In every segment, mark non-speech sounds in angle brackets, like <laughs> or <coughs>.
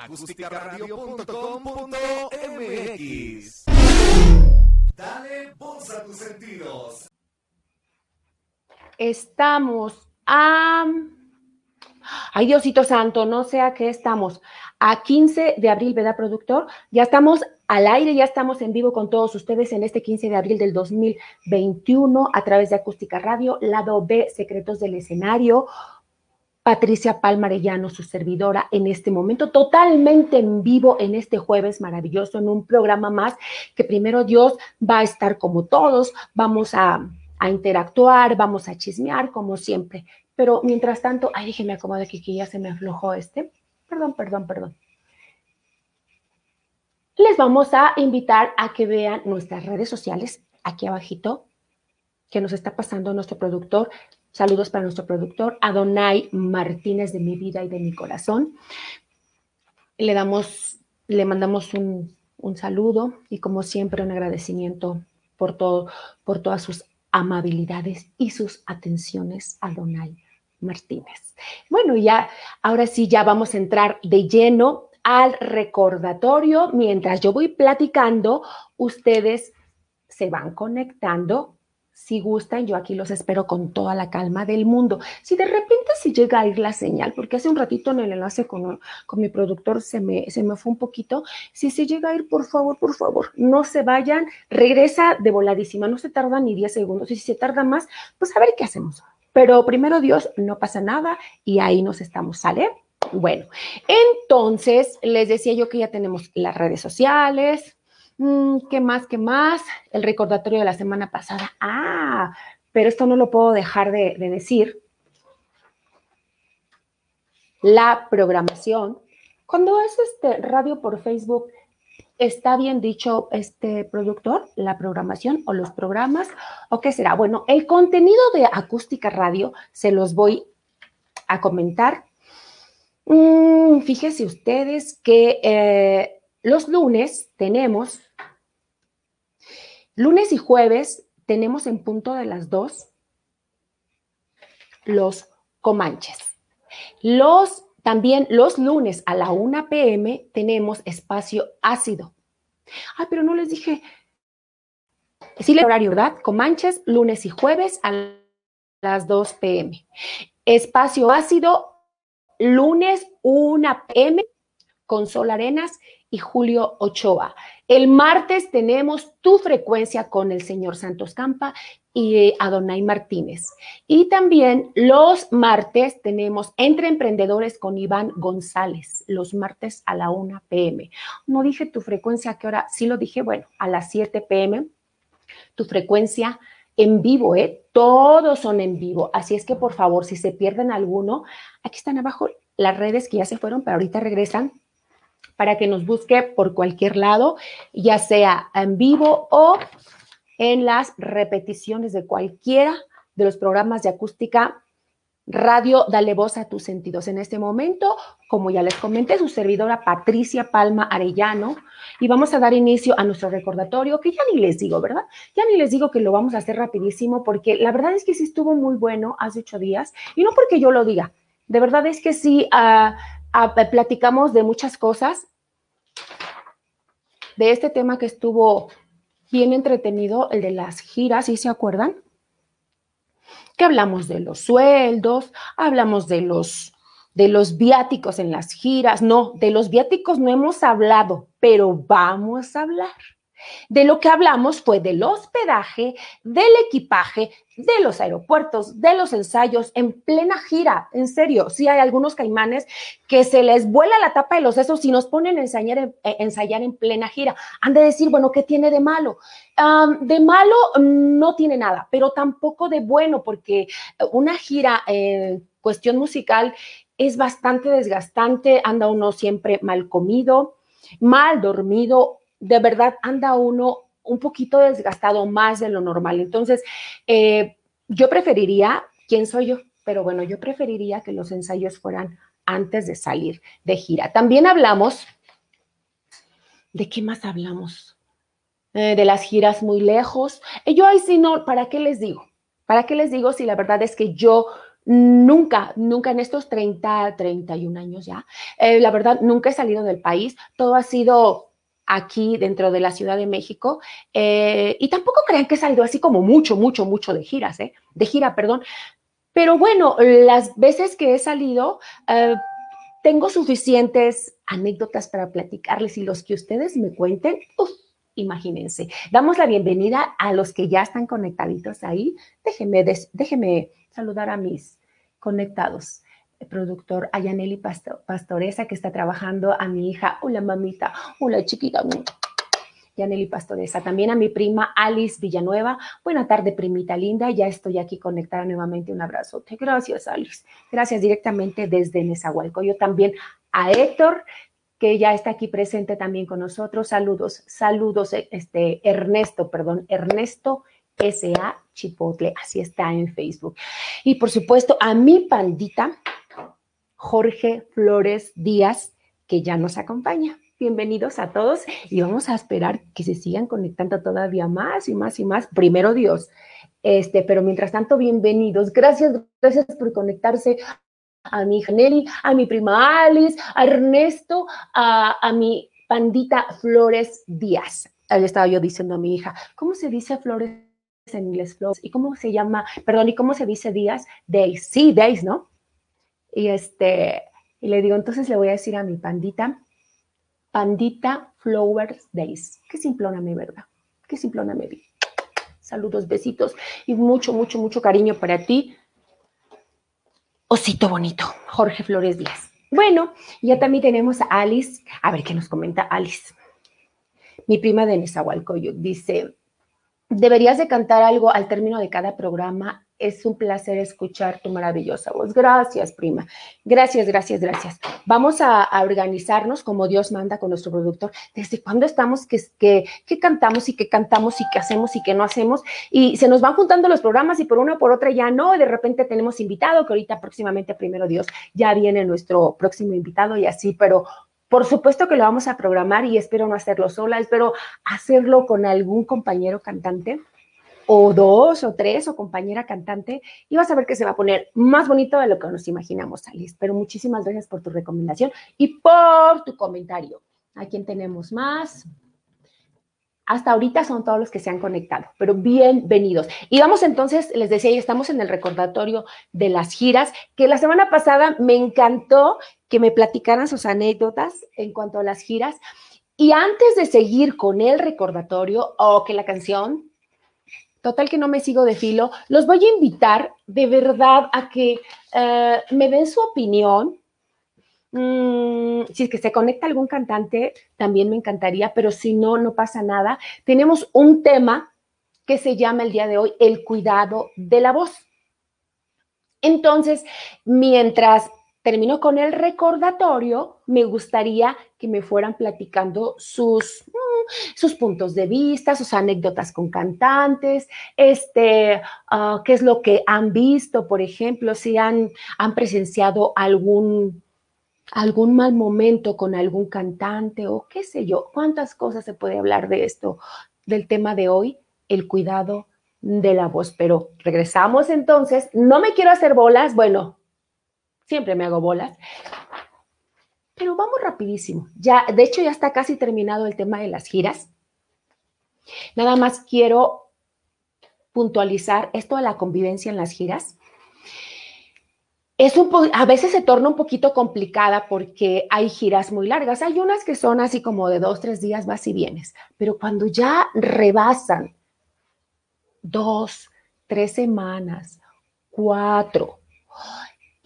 acústicaradio.com.mx. Dale voz a tus sentidos. Estamos a... Ay, Diosito Santo, no sé a qué estamos. A 15 de abril, ¿verdad, productor? Ya estamos al aire, ya estamos en vivo con todos ustedes en este 15 de abril del 2021 a través de Acústica Radio, lado B, Secretos del Escenario. Patricia Palmarellano, su servidora, en este momento, totalmente en vivo en este jueves maravilloso, en un programa más que primero Dios va a estar como todos, vamos a, interactuar, vamos a chismear como siempre. Pero mientras tanto, ay, déjeme acomodar aquí que ya se me aflojó este. Perdón, perdón, perdón. Les vamos a invitar a que vean nuestras redes sociales aquí abajito, que nos está pasando nuestro productor. Saludos para nuestro productor, Adonai Martínez de mi vida y de mi corazón. Le damos, le mandamos un, un saludo y como siempre un agradecimiento por todo, por todas sus amabilidades y sus atenciones, Adonai Martínez. Bueno, ya, ahora sí, ya vamos a entrar de lleno al recordatorio. Mientras yo voy platicando, ustedes se van conectando si gustan, yo aquí los espero con toda la calma del mundo. Si de repente si llega a ir la señal, porque hace un ratito en el enlace con, con mi productor se me, se me fue un poquito, si se llega a ir, por favor, por favor, no se vayan, regresa de voladísima, no se tarda ni 10 segundos, y si se tarda más, pues a ver qué hacemos. Pero primero Dios, no pasa nada y ahí nos estamos, ¿sale? Bueno, entonces les decía yo que ya tenemos las redes sociales, ¿Qué más? ¿Qué más? El recordatorio de la semana pasada. Ah, pero esto no lo puedo dejar de, de decir. La programación. Cuando es este radio por Facebook, ¿está bien dicho este productor? ¿La programación o los programas? ¿O qué será? Bueno, el contenido de Acústica Radio se los voy a comentar. Mm, fíjense ustedes que eh, los lunes tenemos, lunes y jueves tenemos en punto de las dos los comanches. Los, también los lunes a la 1 pm tenemos espacio ácido. Ay, pero no les dije, sí, el horario, ¿verdad? Comanches, lunes y jueves a las 2 pm. Espacio ácido, lunes 1 pm con Sol Arenas y Julio Ochoa. El martes tenemos tu frecuencia con el señor Santos Campa y Adonai Martínez. Y también los martes tenemos Entre Emprendedores con Iván González, los martes a la 1 pm. No dije tu frecuencia, ¿a qué hora? Sí lo dije, bueno, a las 7 pm. Tu frecuencia en vivo, ¿eh? Todos son en vivo. Así es que, por favor, si se pierden alguno, aquí están abajo las redes que ya se fueron, pero ahorita regresan para que nos busque por cualquier lado, ya sea en vivo o en las repeticiones de cualquiera de los programas de acústica Radio Dale Voz a tus sentidos. En este momento, como ya les comenté, su servidora Patricia Palma Arellano, y vamos a dar inicio a nuestro recordatorio, que ya ni les digo, ¿verdad? Ya ni les digo que lo vamos a hacer rapidísimo, porque la verdad es que sí estuvo muy bueno hace ocho días, y no porque yo lo diga, de verdad es que sí, uh, platicamos de muchas cosas, de este tema que estuvo bien entretenido, el de las giras, ¿sí se acuerdan? Que hablamos de los sueldos, hablamos de los de los viáticos en las giras. No, de los viáticos no hemos hablado, pero vamos a hablar. De lo que hablamos fue del hospedaje, del equipaje, de los aeropuertos, de los ensayos en plena gira. En serio, sí hay algunos caimanes que se les vuela la tapa de los sesos y nos ponen a ensayar en, eh, ensayar en plena gira. Han de decir, bueno, ¿qué tiene de malo? De malo no tiene nada, pero tampoco de bueno, porque una gira en cuestión musical es bastante desgastante, anda uno siempre mal comido, mal dormido, de verdad anda uno un poquito desgastado más de lo normal. Entonces, eh, yo preferiría, ¿quién soy yo? Pero bueno, yo preferiría que los ensayos fueran antes de salir de gira. También hablamos, ¿de qué más hablamos? Eh, de las giras muy lejos. Eh, yo ahí sí no, ¿para qué les digo? ¿Para qué les digo si la verdad es que yo Nunca, nunca en estos 30, 31 años ya, eh, la verdad, nunca he salido del país. Todo ha sido aquí dentro de la Ciudad de México. Eh, y tampoco crean que he salido así como mucho, mucho, mucho de giras, ¿eh? De gira, perdón. Pero bueno, las veces que he salido, eh, tengo suficientes anécdotas para platicarles y los que ustedes me cuenten, imagínense. Damos la bienvenida a los que ya están conectaditos ahí. Déjenme, déjenme saludar a mis conectados. El productor Ayaneli Pastoresa, que está trabajando, a mi hija, hola mamita, hola chiquita, Yaneli Pastoresa, también a mi prima Alice Villanueva. Buena tarde, primita linda. Ya estoy aquí conectada nuevamente. Un abrazote. Gracias, Alice. Gracias directamente desde Yo También a Héctor, que ya está aquí presente también con nosotros. Saludos, saludos, este, Ernesto, perdón, Ernesto S.A. Chipotle, así está en Facebook. Y por supuesto, a mi pandita, Jorge Flores Díaz, que ya nos acompaña. Bienvenidos a todos y vamos a esperar que se sigan conectando todavía más y más y más. Primero Dios. Este, pero mientras tanto, bienvenidos. Gracias, gracias por conectarse a mi hija Nelly, a mi prima Alice, a Ernesto, a, a mi pandita Flores Díaz. Le estaba yo diciendo a mi hija, ¿cómo se dice Flores en inglés? Flores? ¿Y cómo se llama? Perdón, ¿y cómo se dice Díaz? Days. Sí, Days, ¿no? Y este, y le digo, entonces le voy a decir a mi pandita, pandita Flowers Days. Qué simplona mi verdad, qué simplona me vi. Saludos, besitos y mucho, mucho, mucho cariño para ti. Osito bonito, Jorge Flores Díaz. Bueno, ya también tenemos a Alice. A ver qué nos comenta Alice. Mi prima de Nezahualcóyotl dice, deberías de cantar algo al término de cada programa es un placer escuchar tu maravillosa voz. Gracias, prima. Gracias, gracias, gracias. Vamos a, organizarnos como Dios manda con nuestro productor. ¿Desde cuándo estamos que, que, cantamos y que cantamos y que hacemos y que no hacemos? Y se nos van juntando los programas y por una por otra ya no. De repente tenemos invitado, que ahorita próximamente, primero Dios, ya viene nuestro próximo invitado y así, pero por supuesto que lo vamos a programar y espero no hacerlo sola, espero hacerlo con algún compañero cantante o dos o tres o compañera cantante y vas a ver que se va a poner más bonito de lo que nos imaginamos, Alice. Pero muchísimas gracias por tu recomendación y por tu comentario. ¿A quién tenemos más? Hasta ahorita son todos los que se han conectado, pero bienvenidos. Y vamos entonces, les decía, ya estamos en el recordatorio de las giras, que la semana pasada me encantó que me platicaran sus anécdotas en cuanto a las giras. Y antes de seguir con el recordatorio o que la canción, total que no me sigo de filo, los voy a invitar de verdad a que eh, me den su opinión. Mm, si es que se conecta algún cantante, también me encantaría, pero si no, no pasa nada. Tenemos un tema que se llama el día de hoy el cuidado de la voz. Entonces, mientras termino con el recordatorio, me gustaría que me fueran platicando sus, mm, sus puntos de vista, sus anécdotas con cantantes, este, ah, qué es lo que han visto, por ejemplo, si han, han presenciado algún, algún mal momento con algún cantante o qué sé yo, cuántas cosas se puede hablar de esto, del tema de hoy, el cuidado de la voz. Pero regresamos entonces, no me quiero hacer bolas, bueno, siempre me hago bolas. Pero vamos rapidísimo. Ya, de hecho, ya está casi terminado el tema de las giras. Nada más quiero puntualizar esto de la convivencia en las giras. Es un a veces se torna un poquito complicada porque hay giras muy largas. Hay unas que son así como de dos, tres días vas y vienes, pero cuando ya rebasan dos, tres semanas, cuatro,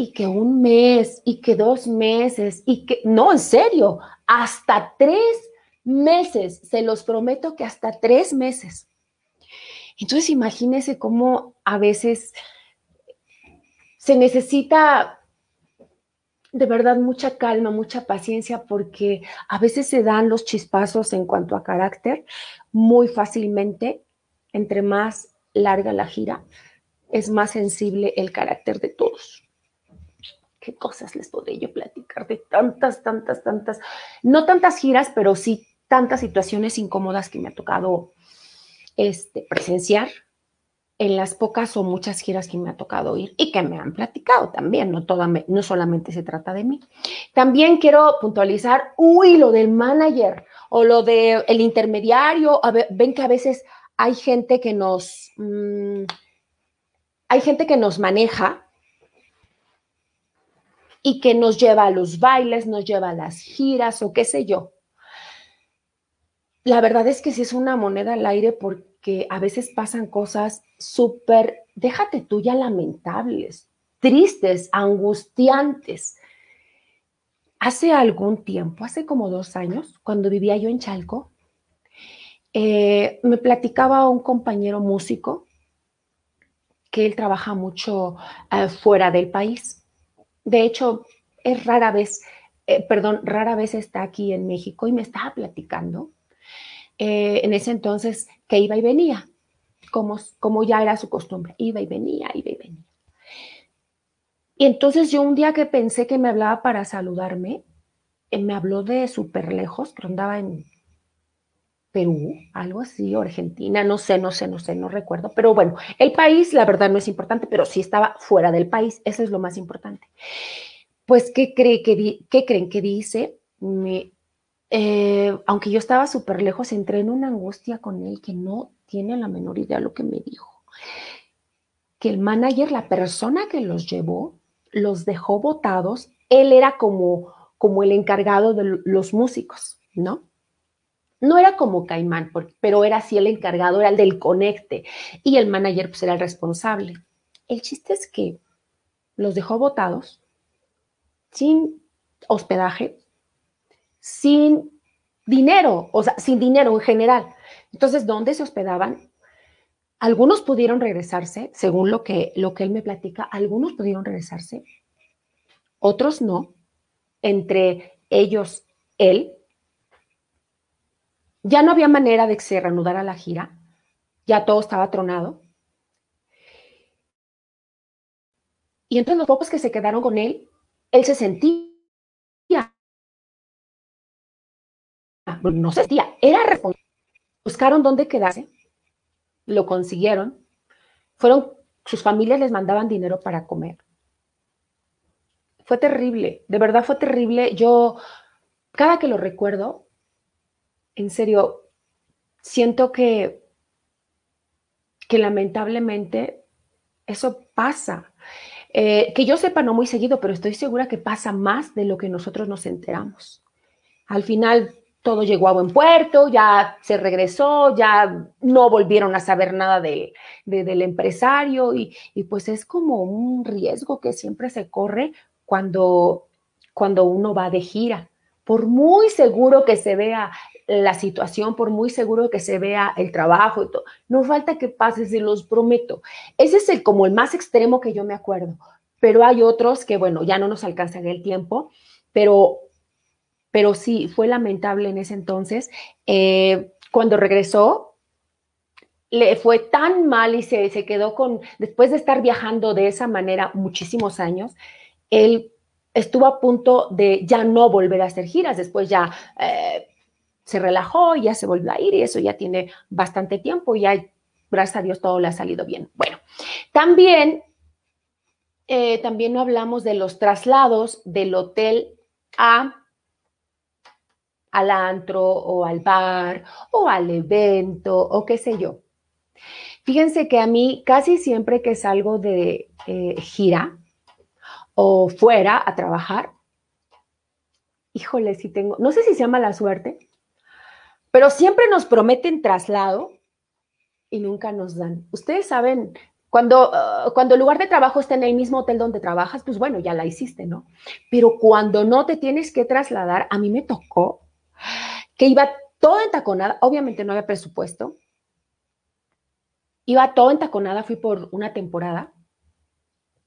y que un mes y que dos meses y que, no, en serio, hasta tres meses, se los prometo que hasta tres meses. Entonces imagínense cómo a veces se necesita de verdad mucha calma, mucha paciencia, porque a veces se dan los chispazos en cuanto a carácter muy fácilmente. Entre más larga la gira, es más sensible el carácter de todos qué cosas les podré yo platicar de tantas, tantas, tantas, no tantas giras, pero sí tantas situaciones incómodas que me ha tocado este, presenciar. En las pocas o muchas giras que me ha tocado ir y que me han platicado también, no, no solamente se trata de mí. También quiero puntualizar, uy, lo del manager o lo del el intermediario, ven que a veces hay gente que nos, mm, hay gente que nos maneja y que nos lleva a los bailes, nos lleva a las giras o qué sé yo. La verdad es que sí es una moneda al aire porque a veces pasan cosas súper, déjate tú ya lamentables, tristes, angustiantes. Hace algún tiempo, hace como dos años, cuando vivía yo en Chalco, eh, me platicaba un compañero músico que él trabaja mucho eh, fuera del país. De hecho, es rara vez, eh, perdón, rara vez está aquí en México y me estaba platicando en ese entonces que iba y venía, como, como ya era su costumbre, iba y venía, iba y venía. Y entonces yo un día que pensé que me hablaba para saludarme, me habló de súper lejos, que andaba en Perú, algo así, Argentina, no sé, no sé, no sé, no recuerdo. Pero bueno, el país, la verdad, no es importante, pero sí estaba fuera del país, eso es lo más importante. Pues, ¿qué, ¿qué creen que dice? Eh, aunque yo estaba súper lejos, entré en una angustia con él que no tiene la menor idea de lo que me dijo. Que el manager, la persona que los llevó, los dejó votados, él era como, como el encargado de los músicos, ¿no? No era como Caimán, pero era así el encargado, era el del conecte. Y el manager pues era el responsable. El chiste es que los dejó votados, sin hospedaje, sin dinero, o sea, sin dinero en general. Entonces, ¿dónde se hospedaban? Algunos pudieron regresarse, según lo que, lo que él me platica, algunos pudieron regresarse, otros no. Entre ellos, él, ya no había manera de que se reanudara la gira, ya todo estaba tronado. Y entre los pocos que se quedaron con él, él se sentía, no se sentía, era responsable. Buscaron dónde quedarse, lo consiguieron, fueron, sus familias les mandaban dinero para comer. Fue terrible, de verdad fue terrible. Yo, cada que lo recuerdo, en serio, siento que, que lamentablemente eso pasa. Eh, que yo sepa, no muy seguido, pero estoy segura que pasa más de lo que nosotros nos enteramos. Al final todo llegó a buen puerto, ya se regresó, ya no volvieron a saber nada del empresario y, y, pues es como un riesgo que siempre se corre cuando, cuando uno va de gira. Por muy seguro que se vea la situación, por muy seguro que se vea el trabajo y todo, no falta que pase, se los prometo. Ese es el, como el más extremo que yo me acuerdo, pero hay otros que, bueno, ya no nos alcanzan el tiempo, pero, pero sí, fue lamentable en ese entonces. Eh, cuando regresó, le fue tan mal y se, se quedó con, después de estar viajando de esa manera muchísimos años, él estuvo a punto de ya no volver a hacer giras, después ya eh, se relajó, ya se volvió a ir y eso ya tiene bastante tiempo y ya, gracias a Dios, todo le ha salido bien. Bueno, también, eh, también no hablamos de los traslados del hotel a al antro o al bar o al evento o qué sé yo. Fíjense que a mí casi siempre que salgo de eh, gira o fuera a trabajar, híjole, si tengo, no sé si se llama la suerte, pero siempre nos prometen traslado y nunca nos dan. Ustedes saben, cuando, uh, cuando el lugar de trabajo está en el mismo hotel donde trabajas, pues bueno, ya la hiciste, ¿no? Pero cuando no te tienes que trasladar, a mí me tocó que iba todo entaconada, obviamente no había presupuesto, iba todo entaconada, fui por una temporada,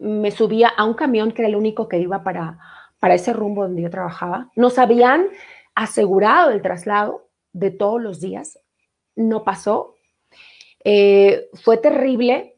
me subía a un camión que era el único que iba para, para ese rumbo donde yo trabajaba, nos habían asegurado el traslado, de todos los días. No pasó. Eh, fue terrible,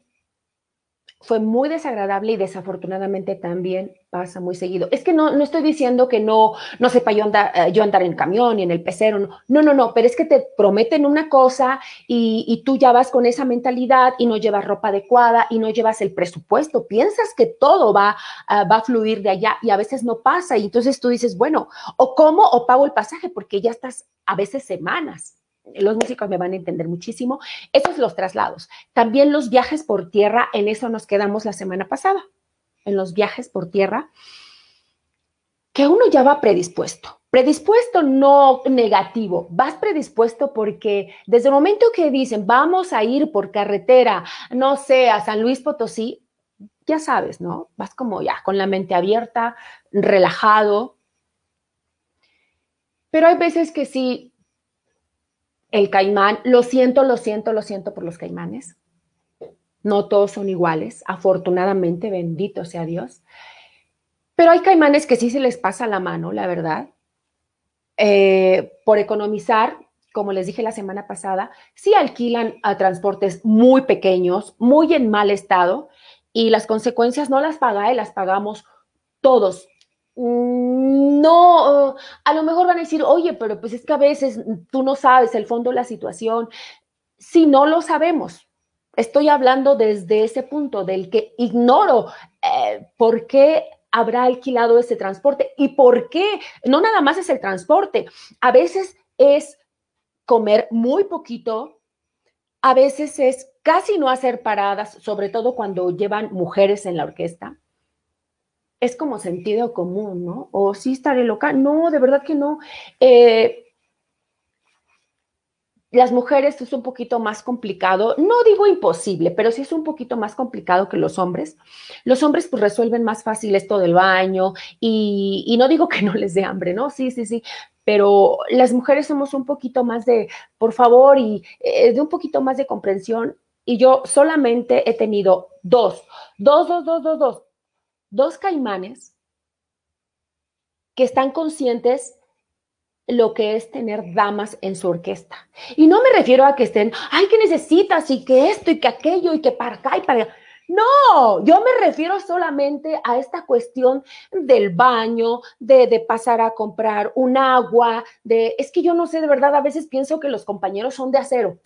fue muy desagradable y desafortunadamente también pasa muy seguido. Es que no, no estoy diciendo que no, no sepa yo andar, eh, yo andar en camión y en el pecero, no. no, no, pero es que te prometen una cosa y, y, tú ya vas con esa mentalidad y no llevas ropa adecuada y no llevas el presupuesto, piensas que todo va, uh, va a fluir de allá y a veces no pasa y entonces tú dices, bueno, o como o pago el pasaje porque ya estás a veces semanas los músicos me van a entender muchísimo. Esos los traslados. También los viajes por tierra, en eso nos quedamos la semana pasada en los viajes por tierra, que uno ya va predispuesto. Predispuesto no negativo, vas predispuesto porque desde el momento que dicen vamos a ir por carretera, no sé, a San Luis Potosí, ya sabes, ¿no? Vas como ya con la mente abierta, relajado. Pero hay veces que sí, el caimán, lo siento, lo siento, lo siento por los caimanes. No todos son iguales, afortunadamente, bendito sea Dios. Pero hay caimanes que sí se les pasa la mano, la verdad. Eh, por economizar, como les dije la semana pasada, sí alquilan a transportes muy pequeños, muy en mal estado, y las consecuencias no las paga él, las pagamos todos. No, a lo mejor van a decir, oye, pero pues es que a veces tú no sabes el fondo de la situación. Si no lo sabemos, Estoy hablando desde ese punto del que ignoro eh, por qué habrá alquilado ese transporte y por qué. No nada más es el transporte, a veces es comer muy poquito, a veces es casi no hacer paradas, sobre todo cuando llevan mujeres en la orquesta. Es como sentido común, ¿no? O sí estaré loca. No, de verdad que no. Eh, las mujeres es un poquito más complicado, no digo imposible, pero sí es un poquito más complicado que los hombres. Los hombres pues resuelven más fácil esto del baño y, no digo que no les dé hambre, ¿no? Sí, sí, sí, pero las mujeres somos un poquito más de, por favor, y eh, de un poquito más de comprensión. Y yo solamente he tenido dos, dos, dos, dos, dos, dos, dos caimanes que están conscientes lo que es tener damas en su orquesta. Y no me refiero a que estén, ay, que necesitas y que esto y que aquello y que para acá y para allá. No, yo me refiero solamente a esta cuestión del baño, de, pasar a comprar un agua, de, es que yo no sé, de verdad, a veces pienso que los compañeros son de acero.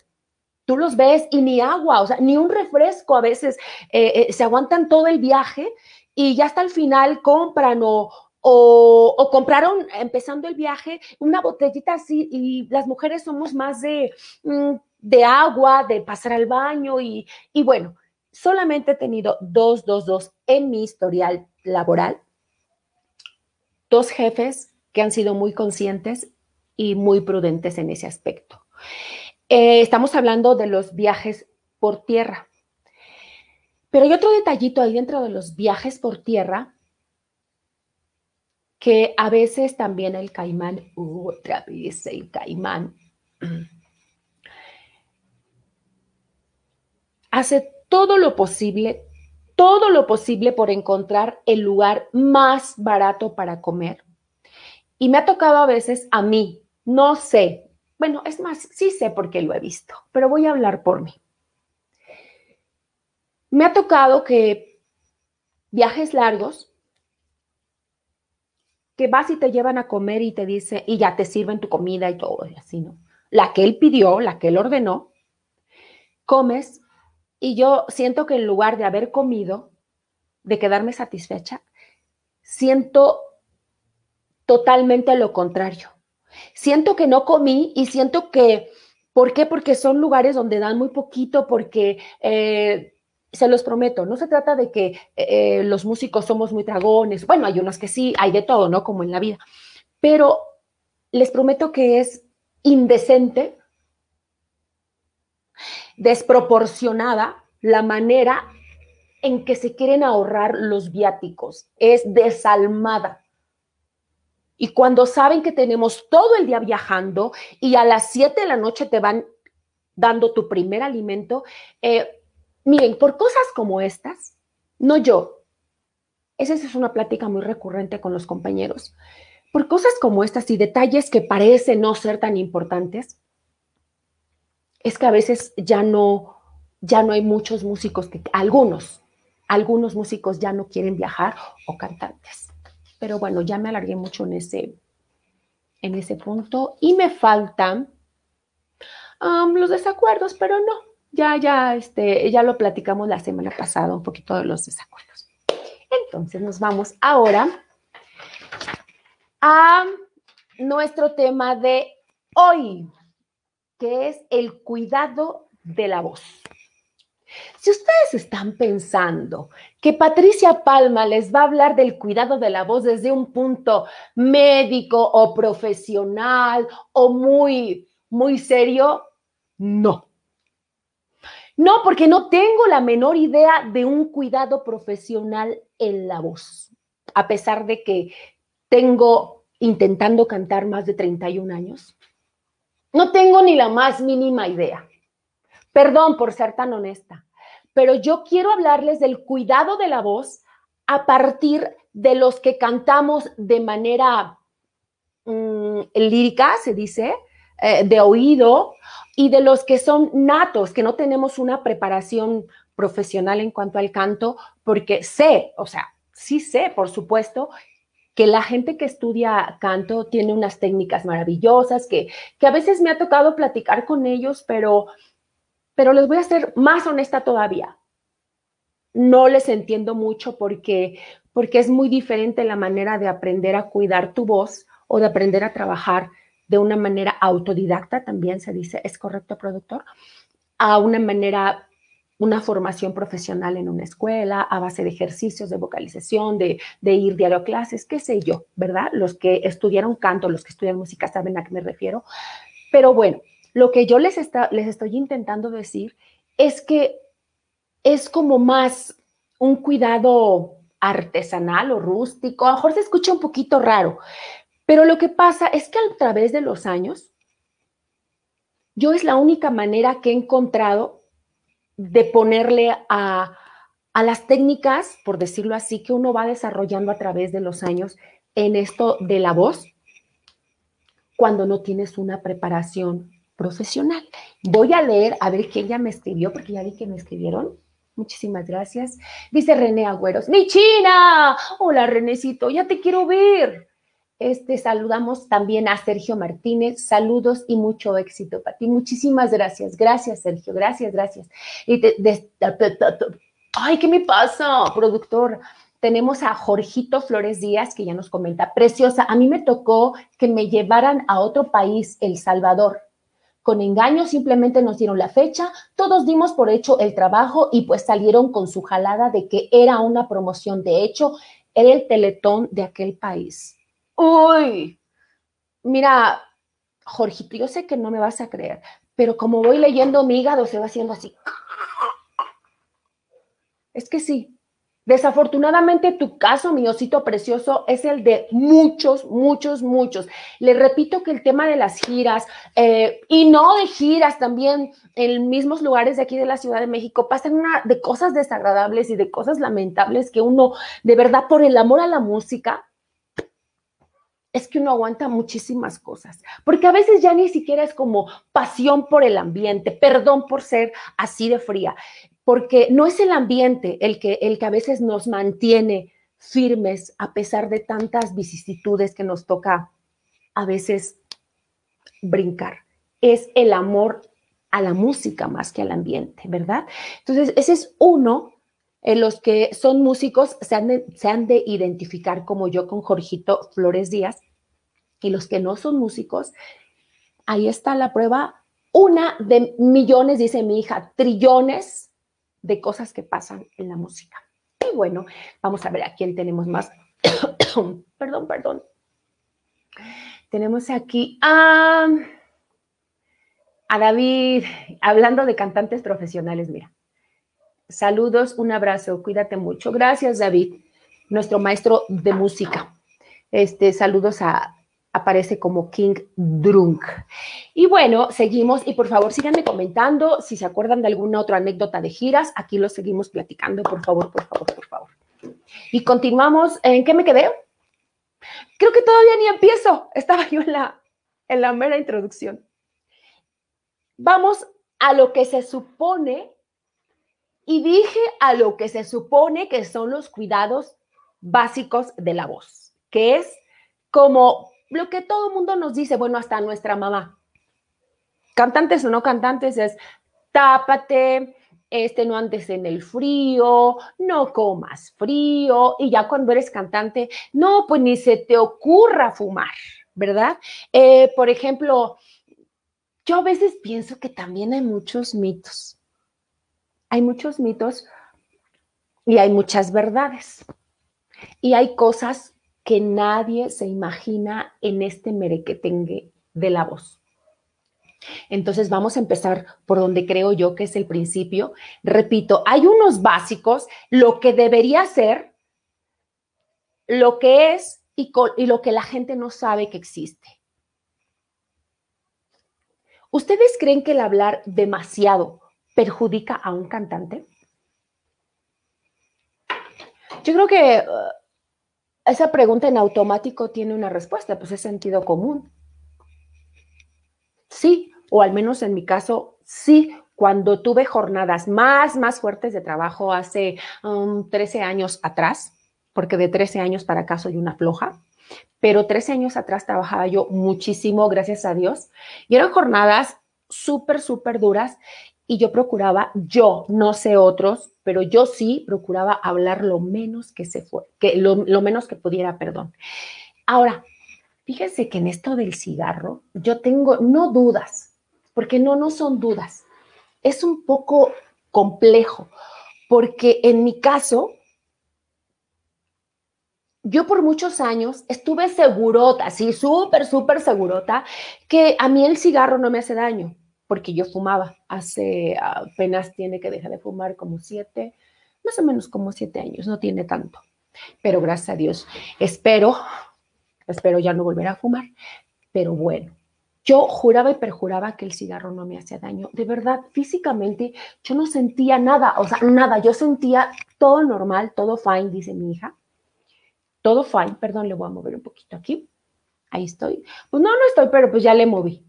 Tú los ves y ni agua, o sea, ni un refresco a veces eh, eh, se aguantan todo el viaje y ya hasta el final compran o, o, compraron, empezando el viaje, una botellita así y las mujeres somos más de, mm, de agua, de pasar al baño y, y bueno, solamente he tenido dos, dos, dos en mi historial laboral, dos jefes que han sido muy conscientes y muy prudentes en ese aspecto. Eh, estamos hablando de los viajes por tierra. Pero hay otro detallito ahí dentro de los viajes por tierra que a veces también el caimán, uh, otra vez el caimán, <clears throat> hace todo lo posible, todo lo posible por encontrar el lugar más barato para comer. Y me ha tocado a veces a mí, no sé, bueno, es más, sí sé porque lo he visto, pero voy a hablar por mí. Me ha tocado que viajes largos, que vas y te llevan a comer y te dice, y ya te sirven tu comida y todo, y así, ¿no? La que él pidió, la que él ordenó, comes y yo siento que en lugar de haber comido, de quedarme satisfecha, siento totalmente lo contrario. Siento que no comí y siento que, ¿por qué? Porque son lugares donde dan muy poquito, porque eh, se los prometo, no se trata de que eh, los músicos somos muy dragones, bueno, hay unos que sí, hay de todo, ¿no? Como en la vida, pero les prometo que es indecente, desproporcionada la manera en que se quieren ahorrar los viáticos, es desalmada. Y cuando saben que tenemos todo el día viajando y a las 7 de la noche te van dando tu primer alimento, eh, Miren, por cosas como estas, no yo, esa es una plática muy recurrente con los compañeros, por cosas como estas y detalles que parecen no ser tan importantes, es que a veces ya no, ya no hay muchos músicos que, algunos, algunos músicos ya no quieren viajar o cantantes. pero bueno, ya me alargué mucho en ese, en ese punto y me faltan um, los desacuerdos, pero no, ya, ya, este, ya lo platicamos la semana pasada, un poquito de los desacuerdos. Entonces nos vamos ahora a nuestro tema de hoy, que es el cuidado de la voz. Si ustedes están pensando que Patricia Palma les va a hablar del cuidado de la voz desde un punto médico o profesional o muy, muy serio, no. No, porque no tengo la menor idea de un cuidado profesional en la voz, a pesar de que tengo intentando cantar más de 31 años. No tengo ni la más mínima idea. Perdón por ser tan honesta, pero yo quiero hablarles del cuidado de la voz a partir de los que cantamos de manera mm, lírica, se dice, eh, de oído, y de los que son natos, que no tenemos una preparación profesional en cuanto al canto, porque sé, o sea, sí sé, por supuesto, que la gente que estudia canto tiene unas técnicas maravillosas, que, que a veces me ha tocado platicar con ellos, pero pero les voy a ser más honesta todavía. No les entiendo mucho porque, porque es muy diferente la manera de aprender a cuidar tu voz o de aprender a trabajar de una manera autodidacta, también se dice, ¿es correcto, productor? A una manera, una formación profesional en una escuela, a base de ejercicios de vocalización, de, de ir diario a clases, qué sé yo, ¿verdad? Los que estudiaron canto, los que estudian música saben a qué me refiero. Pero bueno, lo que yo les, les estoy intentando decir es que es como más un cuidado artesanal o rústico, a lo mejor se escucha un poquito raro, pero lo que pasa es que a través de los años, yo es la única manera que he encontrado de ponerle a, a las técnicas, por decirlo así, que uno va desarrollando a través de los años en esto de la voz, cuando no tienes una preparación profesional. Voy a leer a ver quién ya me escribió, porque ya vi que me escribieron. Muchísimas gracias. Dice René Agüeros, mi China. Hola Renecito, ya te quiero ver. Este, saludamos también a Sergio Martínez. Saludos y mucho éxito para ti. Muchísimas gracias. Gracias, Sergio. Gracias, gracias. Y Ay, ¿qué me pasa, productor? Tenemos a Jorgito Flores Díaz, que ya nos comenta, preciosa, a mí me tocó que me llevaran a otro país, El Salvador con engaño, simplemente nos dieron la fecha, todos dimos por hecho el trabajo y pues salieron con su jalada de que era una promoción. De hecho, era el teletón de aquel país. Uy, mira, Jorgito, yo sé que no me vas a creer, pero como voy leyendo mi hígado se va haciendo así. Es que sí, Desafortunadamente, tu caso, mi osito precioso, es el de muchos, muchos, muchos. Le repito que el tema de las giras, eh, y no de giras, también en mismos lugares de aquí de la Ciudad de México, pasan una de cosas desagradables y de cosas lamentables que uno, de verdad, por el amor a la música, es que uno aguanta muchísimas cosas, porque a veces ya ni siquiera es como pasión por el ambiente, perdón por ser así de fría, porque no es el ambiente el que, el que a veces nos mantiene firmes a pesar de tantas vicisitudes que nos toca a veces brincar. Es el amor a la música más que al ambiente, ¿verdad? Entonces, ese es uno en los que son músicos, se han, de, se han de identificar como yo con Jorgito Flores Díaz, y los que no son músicos, ahí está la prueba, una de millones, dice mi hija, trillones de cosas que pasan en la música. Y bueno, vamos a ver a quién tenemos más. <coughs> perdón, perdón. Tenemos aquí a, David, hablando de cantantes profesionales, mira. Saludos, un abrazo, cuídate mucho. Gracias, David, nuestro maestro de música. Este, saludos a, aparece como King Drunk. Y bueno, seguimos y por favor síganme comentando si se acuerdan de alguna otra anécdota de giras, aquí lo seguimos platicando, por favor, por favor, por favor. Y continuamos, ¿en qué me quedé? Creo que todavía ni empiezo, estaba yo en la, en la mera introducción. Vamos a lo que se supone, y dije a lo que se supone que son los cuidados básicos de la voz. que es como lo que todo el mundo nos dice, bueno, hasta nuestra mamá. Cantantes o no cantantes es tápate, este, no andes en el frío, no comas frío, y ya cuando eres cantante, no, pues ni se te ocurra fumar, ¿verdad? Eh, por ejemplo, yo a veces pienso que también hay muchos mitos. Hay muchos mitos y hay muchas verdades. Y hay cosas que nadie se imagina en este merequetengue de la voz. Entonces vamos a empezar por donde creo yo que es el principio. Repito, hay unos básicos, lo que debería ser, lo que es y, y lo que la gente no sabe que existe. ¿Ustedes creen que el hablar demasiado perjudica a un cantante? Yo creo que uh, esa pregunta en automático tiene una respuesta, pues es sentido común. Sí, o al menos en mi caso, sí, cuando tuve jornadas más, más fuertes de trabajo hace 13 um, años atrás, porque de 13 años para acá soy una floja, pero 13 años atrás trabajaba yo muchísimo, gracias a Dios, y eran jornadas súper, súper duras y yo procuraba, yo, no sé otros, pero yo sí procuraba hablar lo menos que se fue, que lo, lo menos que pudiera, perdón. Ahora, fíjense que en esto del cigarro, yo tengo, no dudas, porque no, no son dudas. Es un poco complejo, porque en mi caso, yo por muchos años estuve segurota, así súper, súper segurota, que a mí el cigarro no me hace daño, porque yo fumaba. Hace apenas tiene que dejar de fumar como siete, más o menos como siete años, no tiene tanto. Pero gracias a Dios, espero, espero ya no volver a fumar. Pero bueno, yo juraba y perjuraba que el cigarro no me hacía daño. De verdad, físicamente yo no sentía nada, o sea, nada. Yo sentía todo normal, todo fine, dice mi hija. Todo fine, perdón, le voy a mover un poquito aquí. Ahí estoy. Pues no, no estoy, pero pues ya le moví.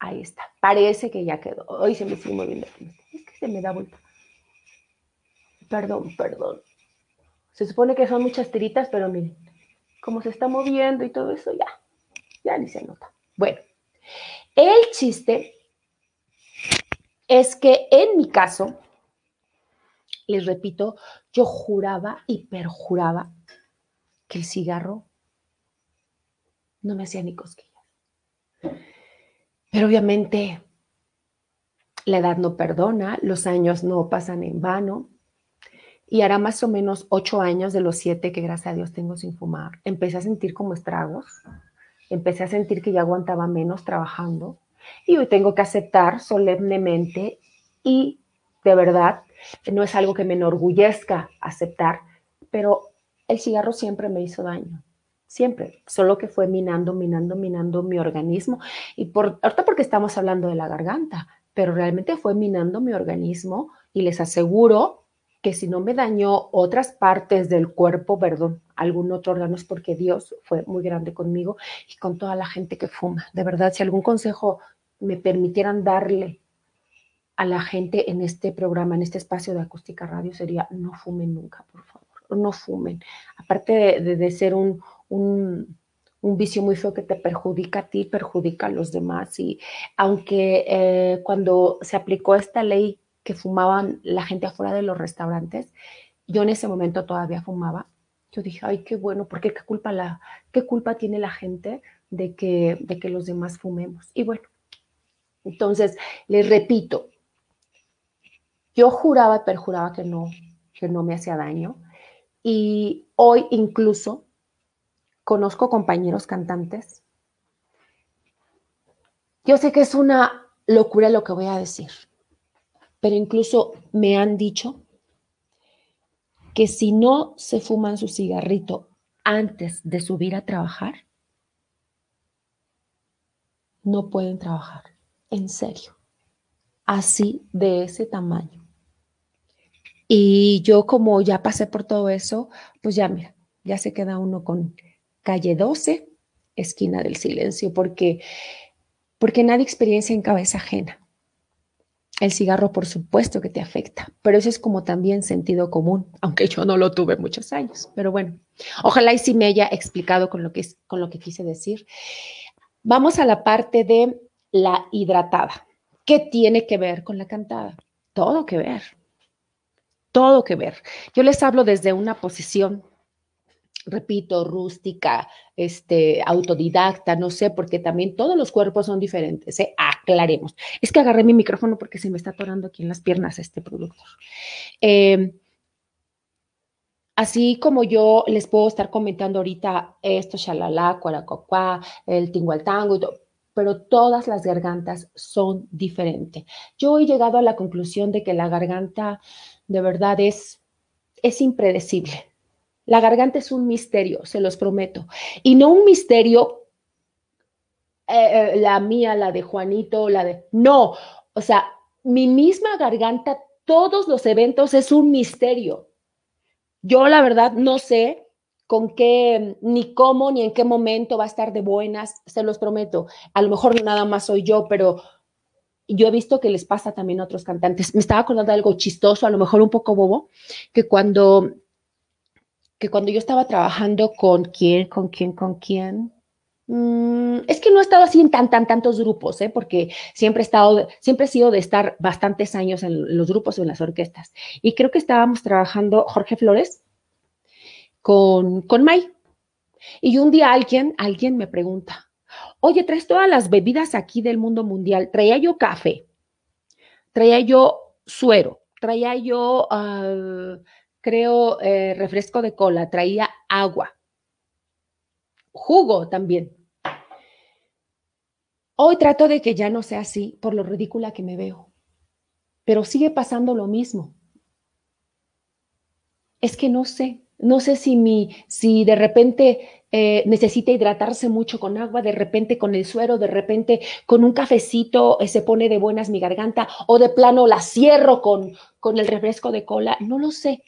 Ahí está. Parece que ya quedó. Hoy se me sigue moviendo. Es que se me da vuelta. Perdón, perdón. Se supone que son muchas tiritas, pero miren, como se está moviendo y todo eso, ya ya ni se nota. Bueno, el chiste es que en mi caso, les repito, yo juraba y perjuraba que el cigarro no me hacía ni cosquillas. Pero obviamente la edad no perdona, los años no pasan en vano. Y hará más o menos ocho años de los siete que gracias a Dios tengo sin fumar. Empecé a sentir como estragos empecé a sentir que ya aguantaba menos trabajando y hoy tengo que aceptar solemnemente y de verdad no es algo que me enorgullezca aceptar, pero el cigarro siempre me hizo daño, siempre, solo que fue minando, minando, minando mi organismo y por ahorita porque estamos hablando de la garganta, pero realmente fue minando mi organismo y les aseguro que si no me dañó otras partes del cuerpo, perdón, algún otro órgano, es porque Dios fue muy grande conmigo y con toda la gente que fuma. De verdad, si algún consejo me permitieran darle a la gente en este programa, en este espacio de acústica radio, sería no fumen nunca, por favor, no fumen. Aparte de, ser un, un, vicio muy feo que te perjudica a ti, perjudica a los demás. Y aunque eh, cuando se aplicó esta ley que fumaban la gente afuera de los restaurantes. Yo en ese momento todavía fumaba. Yo dije, ay, qué bueno, porque qué culpa, la, qué culpa tiene la gente de que, de que los demás fumemos. Y bueno, entonces, les repito, yo juraba y perjuraba que no, que no me hacía daño. Y hoy incluso conozco compañeros cantantes. Yo sé que es una locura lo que voy a decir, pero incluso me han dicho que si no se fuman su cigarrito antes de subir a trabajar, no pueden trabajar. En serio. Así de ese tamaño. Y yo como ya pasé por todo eso, pues ya mira, ya se queda uno con calle 12, esquina del silencio, porque, porque nadie experiencia en cabeza ajena. El cigarro, por supuesto que te afecta, pero eso es como también sentido común, aunque yo no lo tuve muchos años. Pero bueno, ojalá y sí me haya explicado con lo que, con lo que quise decir. Vamos a la parte de la hidratada. ¿Qué tiene que ver con la cantada? Todo que ver. Todo que ver. Yo les hablo desde una posición repito, rústica, este, autodidacta, no sé, porque también todos los cuerpos son diferentes, ¿eh? aclaremos. Es que agarré mi micrófono porque se me está atorando aquí en las piernas este productor. Em, así como yo les puedo estar comentando ahorita esto, shalala, cuaracuacua, el tingualtango y todo, pero todas las gargantas son diferentes. Yo he llegado a la conclusión de que la garganta de verdad es, es impredecible la garganta es un misterio, se los prometo. Y no un misterio, eh, eh, la mía, la de Juanito, la de... No, o sea, mi misma garganta, todos los eventos es un misterio. Yo la verdad no sé con qué, ni cómo, ni en qué momento va a estar de buenas, se los prometo. A lo mejor nada más soy yo, pero yo he visto que les pasa también a otros cantantes. Me estaba acordando algo chistoso, a lo mejor un poco bobo, que cuando que cuando yo estaba trabajando con quién, con quién, con quién, mm, es que no he estado así en tan, tan, tantos grupos, ¿eh? porque siempre he estado, siempre he sido de estar bastantes años en los grupos o en las orquestas. Y creo que estábamos trabajando Jorge Flores con, con May. Y un día alguien, alguien me pregunta, oye, traes todas las bebidas aquí del mundo mundial. Traía yo café, traía yo suero, traía yo ah, creo, eh, refresco de cola, traía agua, jugo también. Hoy trato de que ya no sea así por lo ridícula que me veo, pero sigue pasando lo mismo. Es que no sé, no sé si, mi, si de repente eh, necesita hidratarse mucho con agua, de repente con el suero, de repente con un cafecito eh, se pone de buenas mi garganta o de plano la cierro con, con el refresco de cola, no lo sé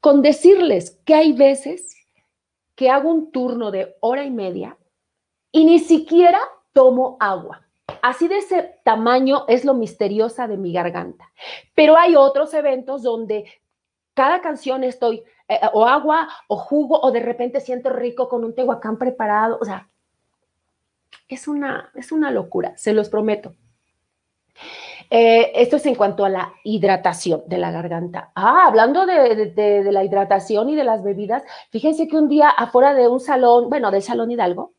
con decirles que hay veces que hago un turno de hora y media y ni siquiera tomo agua. Así de ese tamaño es lo misteriosa de mi garganta. Pero hay otros eventos donde cada canción estoy eh, o agua o jugo o de repente siento rico con un tehuacán preparado. O sea, es una, es una locura, se los prometo. Eh, esto es en cuanto a la hidratación de la garganta. Ah, hablando de, la hidratación y de las bebidas, fíjense que un día afuera de un salón, bueno, del Salón Hidalgo,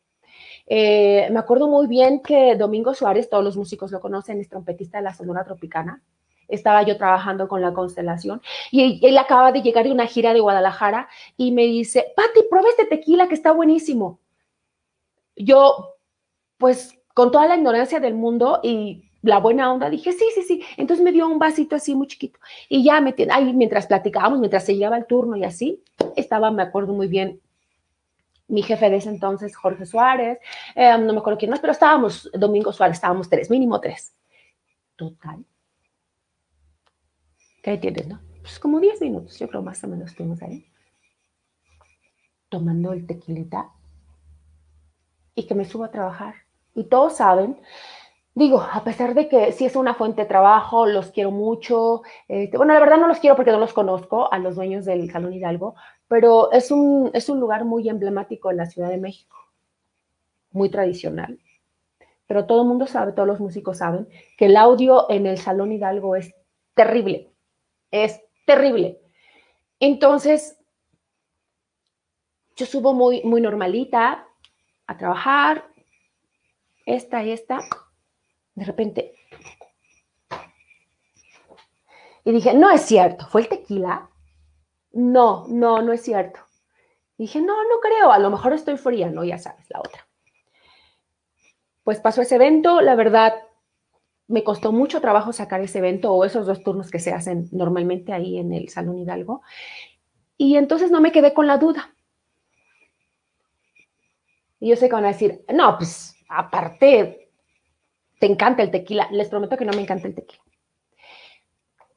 eh, me acuerdo muy bien que Domingo Suárez, todos los músicos lo conocen, es trompetista de la Sonora Tropicana. Estaba yo trabajando con la constelación y él acaba de llegar de una gira de Guadalajara y me dice, Pati, prueba este tequila que está buenísimo. Yo, pues, con toda la ignorancia del mundo y la buena onda, dije, sí, sí, sí. Entonces me dio un vasito así muy chiquito. Y ya me ahí mientras platicábamos, mientras se llegaba el turno y así, estaba, me acuerdo muy bien, mi jefe de ese entonces, Jorge Suárez, eh, no me acuerdo quién más, pero estábamos, Domingo Suárez, estábamos tres, mínimo tres. Total. ¿Qué tienes, no? Pues como diez minutos, yo creo más o menos estuvimos ahí. Tomando el tequilita y que me subo a trabajar. Y todos saben digo, a pesar de que sí es una fuente de trabajo, los quiero mucho. Este, bueno, la verdad no los quiero porque no los conozco a los dueños del Salón Hidalgo, pero es un, es un lugar muy emblemático en la Ciudad de México, muy tradicional. Pero todo el mundo sabe, todos los músicos saben, que el audio en el Salón Hidalgo es terrible, es terrible. Entonces, yo subo muy, muy normalita a trabajar, esta y esta, de repente. Y dije, no es cierto, ¿fue el tequila? No, no, no es cierto. dije, no, no creo, a lo mejor estoy fría, no, ya sabes, la otra. Pues pasó ese evento, la verdad, me costó mucho trabajo sacar ese evento o esos dos turnos que se hacen normalmente ahí en el Salón Hidalgo. Y entonces no me quedé con la duda. Y yo sé que van a decir, no, pues aparte, te encanta el tequila. Les prometo que no me encanta el tequila.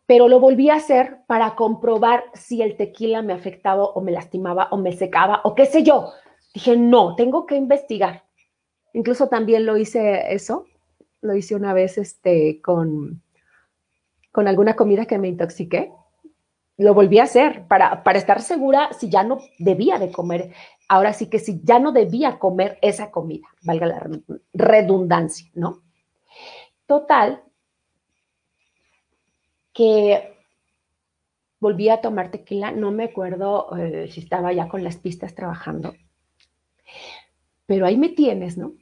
Pero lo volví a hacer para comprobar si el tequila me afectaba o me lastimaba o me secaba o qué sé yo. Dije, no, tengo que investigar. Incluso también lo hice eso. Lo hice una vez este, con, con alguna comida que me intoxiqué, lo volví a hacer para, para estar segura si ya no debía de comer. Ahora sí que si ya no debía comer esa comida, valga la redundancia, ¿no? Total, que volví a tomar tequila, no me acuerdo eh, si estaba ya con las pistas trabajando, pero ahí me tienes, ¿no?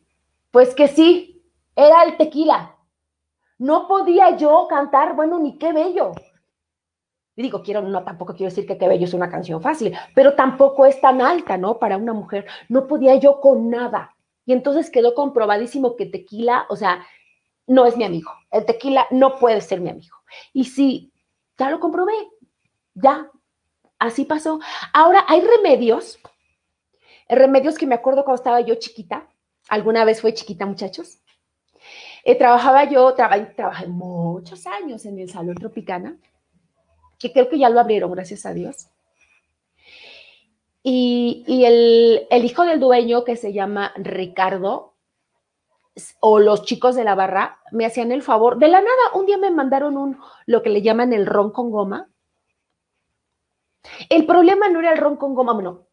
Pues que sí, era el tequila. No podía yo cantar, bueno, ni qué bello. Y digo, quiero, no, tampoco quiero decir que qué bello es una canción fácil, pero tampoco es tan alta, ¿no? Para una mujer. No podía yo con nada. Y entonces quedó comprobadísimo que tequila, o sea, no es mi amigo. El tequila no puede ser mi amigo. Y sí, ya lo comprobé. Ya, así pasó. Ahora, hay remedios, remedios que me acuerdo cuando estaba yo chiquita. ¿Alguna vez fue chiquita, muchachos? Eh, trabajaba yo, trabajé muchos años en el Salón Tropicana, que creo que ya lo abrieron, gracias a Dios. Y, el, el, hijo del dueño, que se llama Ricardo, o los chicos de la barra, me hacían el favor. De la nada, un día me mandaron un, lo que le llaman el ron con goma. El problema no era el ron con goma, no.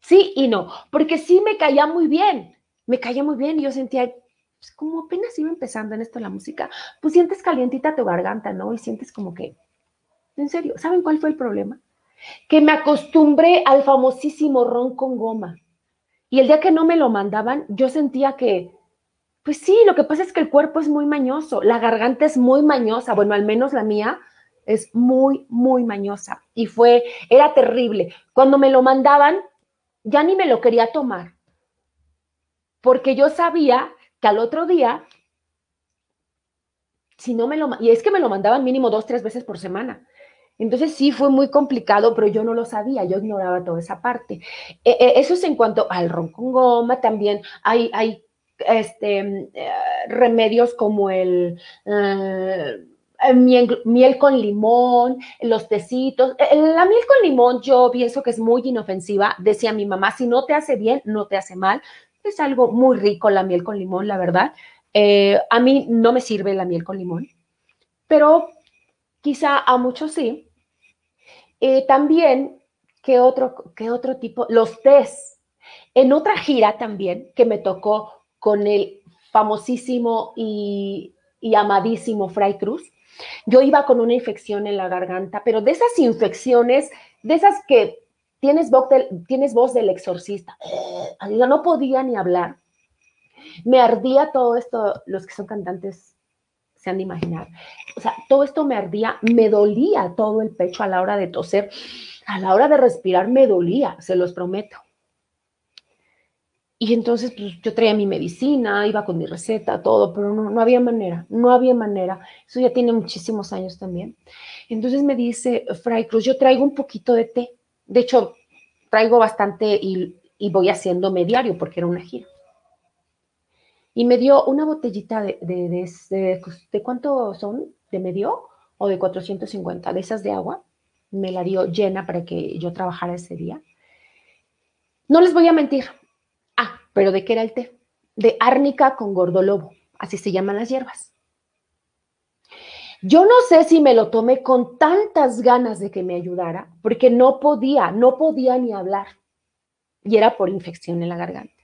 Sí y no, porque sí me caía muy bien, me caía muy bien y yo sentía, pues, como apenas iba empezando en esto la música, pues sientes calientita tu garganta, ¿no? Y sientes como que, en serio, ¿saben cuál fue el problema? Que me acostumbré al famosísimo ron con goma. Y el día que no me lo mandaban, yo sentía que, pues sí, lo que pasa es que el cuerpo es muy mañoso, la garganta es muy mañosa, bueno, al menos la mía es muy, muy mañosa. Y fue, era terrible. Cuando me lo mandaban, ya ni me lo quería tomar, porque yo sabía que al otro día, si no me lo, y es que me lo mandaban mínimo dos, tres veces por semana. Entonces sí fue muy complicado, pero yo no lo sabía, yo ignoraba toda esa parte. E, e, eso es en cuanto al ron con goma, también hay, hay este, eh, remedios como el... Eh, miel, con limón, los tecitos. La miel con limón yo pienso que es muy inofensiva. Decía mi mamá, si no te hace bien, no te hace mal. Es algo muy rico la miel con limón, la verdad. Eh, a mí no me sirve la miel con limón, pero quizá a muchos sí. Eh, también, ¿qué otro, ¿qué otro tipo? Los tés. En otra gira también que me tocó con el famosísimo y, amadísimo Fray Cruz, yo iba con una infección en la garganta, pero de esas infecciones, de esas que tienes voz del, tienes voz del exorcista. Yo no podía ni hablar. Me ardía todo esto, los que son cantantes se han de imaginar. O sea, todo esto me ardía, me dolía todo el pecho a la hora de toser, a la hora de respirar me dolía, se los prometo. Y entonces pues, yo traía mi medicina, iba con mi receta, todo, pero no, no había manera, no había manera. Eso ya tiene muchísimos años también. Entonces me dice Fray Cruz, yo traigo un poquito de té. De hecho, traigo bastante y, voy haciendo diario porque era una gira. Y me dio una botellita de, de, de, cuánto son, de medio o de 450, de esas de agua. Me la dio llena para que yo trabajara ese día. No les voy a mentir. Pero ¿de qué era el té? De árnica con gordolobo, así se llaman las hierbas. Yo no sé si me lo tomé con tantas ganas de que me ayudara, porque no podía, no podía ni hablar. Y era por infección en la garganta.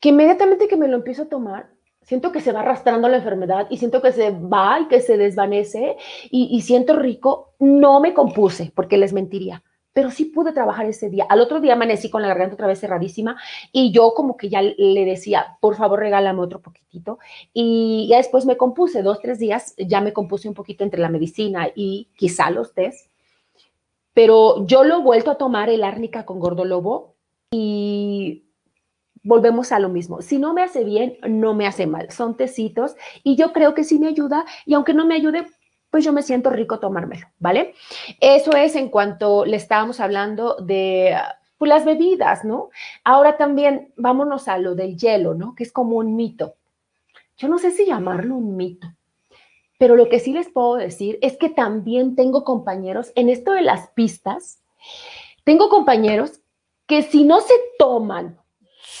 Que inmediatamente que me lo empiezo a tomar, siento que se va arrastrando la enfermedad y siento que se va y que se desvanece y, y siento rico. No me compuse, porque les mentiría pero sí pude trabajar ese día. Al otro día amanecí con la garganta otra vez cerradísima y yo como que ya le decía, por favor regálame otro poquitito. Y ya después me compuse, dos, tres días, ya me compuse un poquito entre la medicina y quizá los test. Pero yo lo he vuelto a tomar el árnica con gordolobo y volvemos a lo mismo. Si no me hace bien, no me hace mal. Son tecitos y yo creo que sí me ayuda y aunque no me ayude, pues yo me siento rico tomármelo, ¿vale? Eso es en cuanto le estábamos hablando de pues, las bebidas, ¿no? Ahora también vámonos a lo del hielo, ¿no? Que es como un mito. Yo no sé si llamarlo un mito, pero lo que sí les puedo decir es que también tengo compañeros en esto de las pistas, tengo compañeros que si no se toman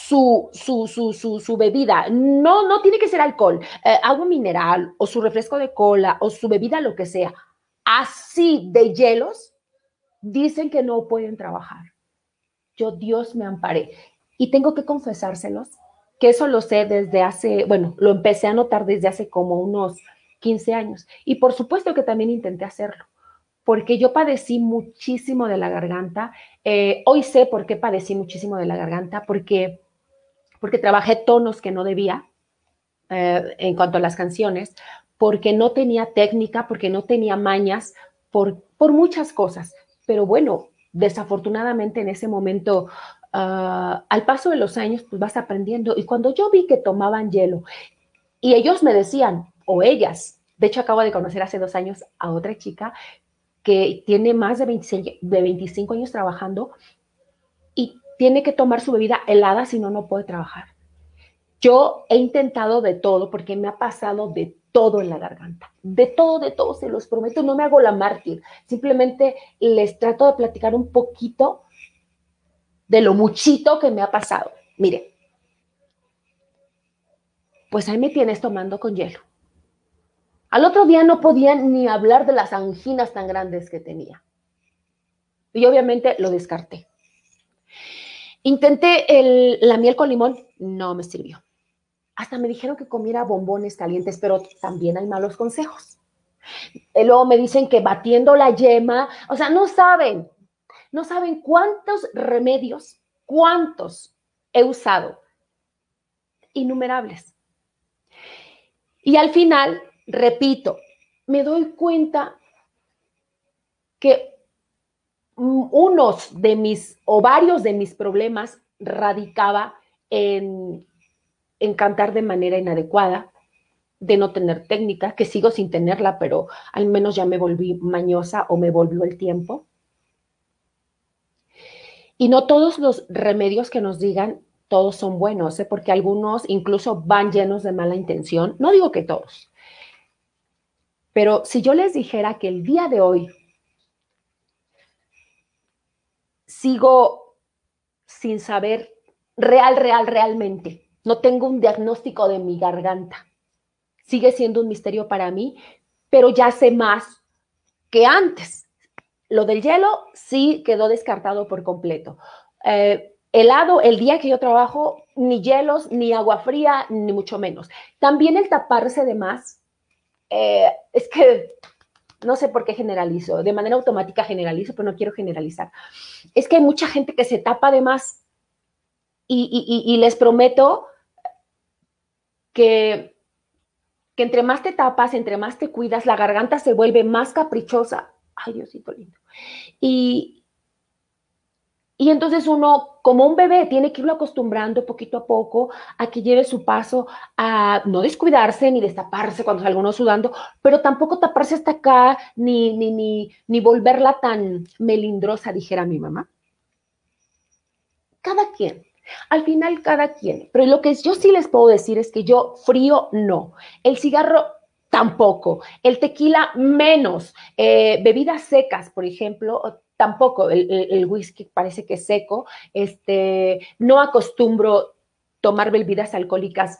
su, su, su, su, bebida. No, no tiene que ser alcohol, eh, agua mineral o su refresco de cola o su bebida, lo que sea. Así de hielos, dicen que no pueden trabajar. Yo, Dios me amparé. Y tengo que confesárselos, que eso lo sé desde hace, bueno, lo empecé a notar desde hace como unos 15 años. Y por supuesto que también intenté hacerlo, porque yo padecí muchísimo de la garganta. Eh, hoy sé por qué padecí muchísimo de la garganta, porque, porque trabajé tonos que no debía eh, en cuanto a las canciones, porque no tenía técnica, porque no tenía mañas, por, muchas cosas. Pero bueno, desafortunadamente en ese momento, ah, al paso de los años, pues vas aprendiendo. Y cuando yo vi que tomaban hielo y ellos me decían, o ellas. De hecho, acabo de conocer hace dos años a otra chica que tiene más de 25, de 25 años trabajando tiene que tomar su bebida helada, si no, no puede trabajar. Yo he intentado de todo porque me ha pasado de todo en la garganta, de todo, de todo, se los prometo, no me hago la mártir, simplemente les trato de platicar un poquito de lo muchito que me ha pasado. Mire, pues ahí me tienes tomando con hielo. Al otro día no podía ni hablar de las anginas tan grandes que tenía. Y obviamente lo descarté. Intenté el, la miel con limón, no me sirvió. Hasta me dijeron que comiera bombones calientes, pero también hay malos consejos. Y luego me dicen que batiendo la yema, o sea, no saben, no saben cuántos remedios, cuántos he usado. Innumerables. Y al final repito, me doy cuenta que unos de mis o varios de mis problemas radicaba en, en cantar de manera inadecuada, de no tener técnica, que sigo sin tenerla, pero al menos ya me volví mañosa o me volvió el tiempo. Y no todos los remedios que nos digan, todos son buenos, ¿eh? porque algunos incluso van llenos de mala intención. No digo que todos, pero si yo les dijera que el día de hoy sigo sin saber real, real, realmente, no tengo un diagnóstico de mi garganta, sigue siendo un misterio para mí, pero ya sé más que antes. Lo del hielo sí quedó descartado por completo. Eh, helado, el día que yo trabajo, ni hielos, ni agua fría, ni mucho menos. También el taparse de más eh, es que no sé por qué generalizo, de manera automática generalizo, pero no quiero generalizar. Es que hay mucha gente que se tapa de más y, les prometo que, que entre más te tapas, entre más te cuidas, la garganta se vuelve más caprichosa. Ay, Diosito lindo. Y, y entonces uno, como un bebé, tiene que irlo acostumbrando poquito a poco a que lleve su paso a no descuidarse ni destaparse cuando salga uno sudando, pero tampoco taparse hasta acá ni, ni, ni, ni volverla tan melindrosa, dijera mi mamá. Cada quien, al final cada quien. Pero lo que yo sí les puedo decir es que yo frío no. El cigarro tampoco. El tequila menos. Eh, bebidas secas, por ejemplo, tampoco, el, whisky parece que es seco, este, no acostumbro tomar bebidas alcohólicas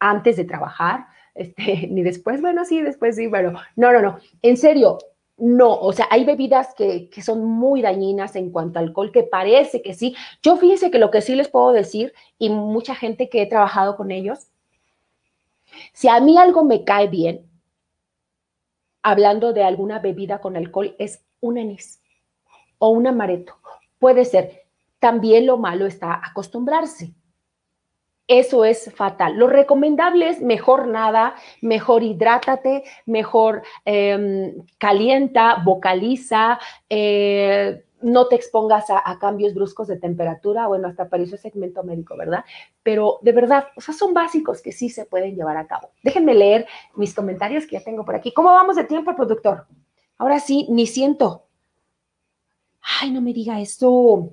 antes de trabajar, este, <laughs> ni después, bueno, sí, después sí, pero no, no, no, en serio, no, o sea, hay bebidas que, que, son muy dañinas en cuanto a alcohol, que parece que sí. Yo fíjense que lo que sí les puedo decir, y mucha gente que he trabajado con ellos, si a mí algo me cae bien, hablando de alguna bebida con alcohol, es un anís o un amareto. Puede ser. También lo malo está acostumbrarse. Eso es fatal. Lo recomendable es mejor nada, mejor hidrátate, mejor em, calienta, vocaliza, eh, no te expongas a, cambios bruscos de temperatura. Bueno, hasta es segmento médico, ¿verdad? Pero de verdad, o sea, son básicos que sí se pueden llevar a cabo. Déjenme leer mis comentarios que ya tengo por aquí. ¿Cómo vamos de tiempo, productor? Ahora sí, ni siento ay, no me diga eso.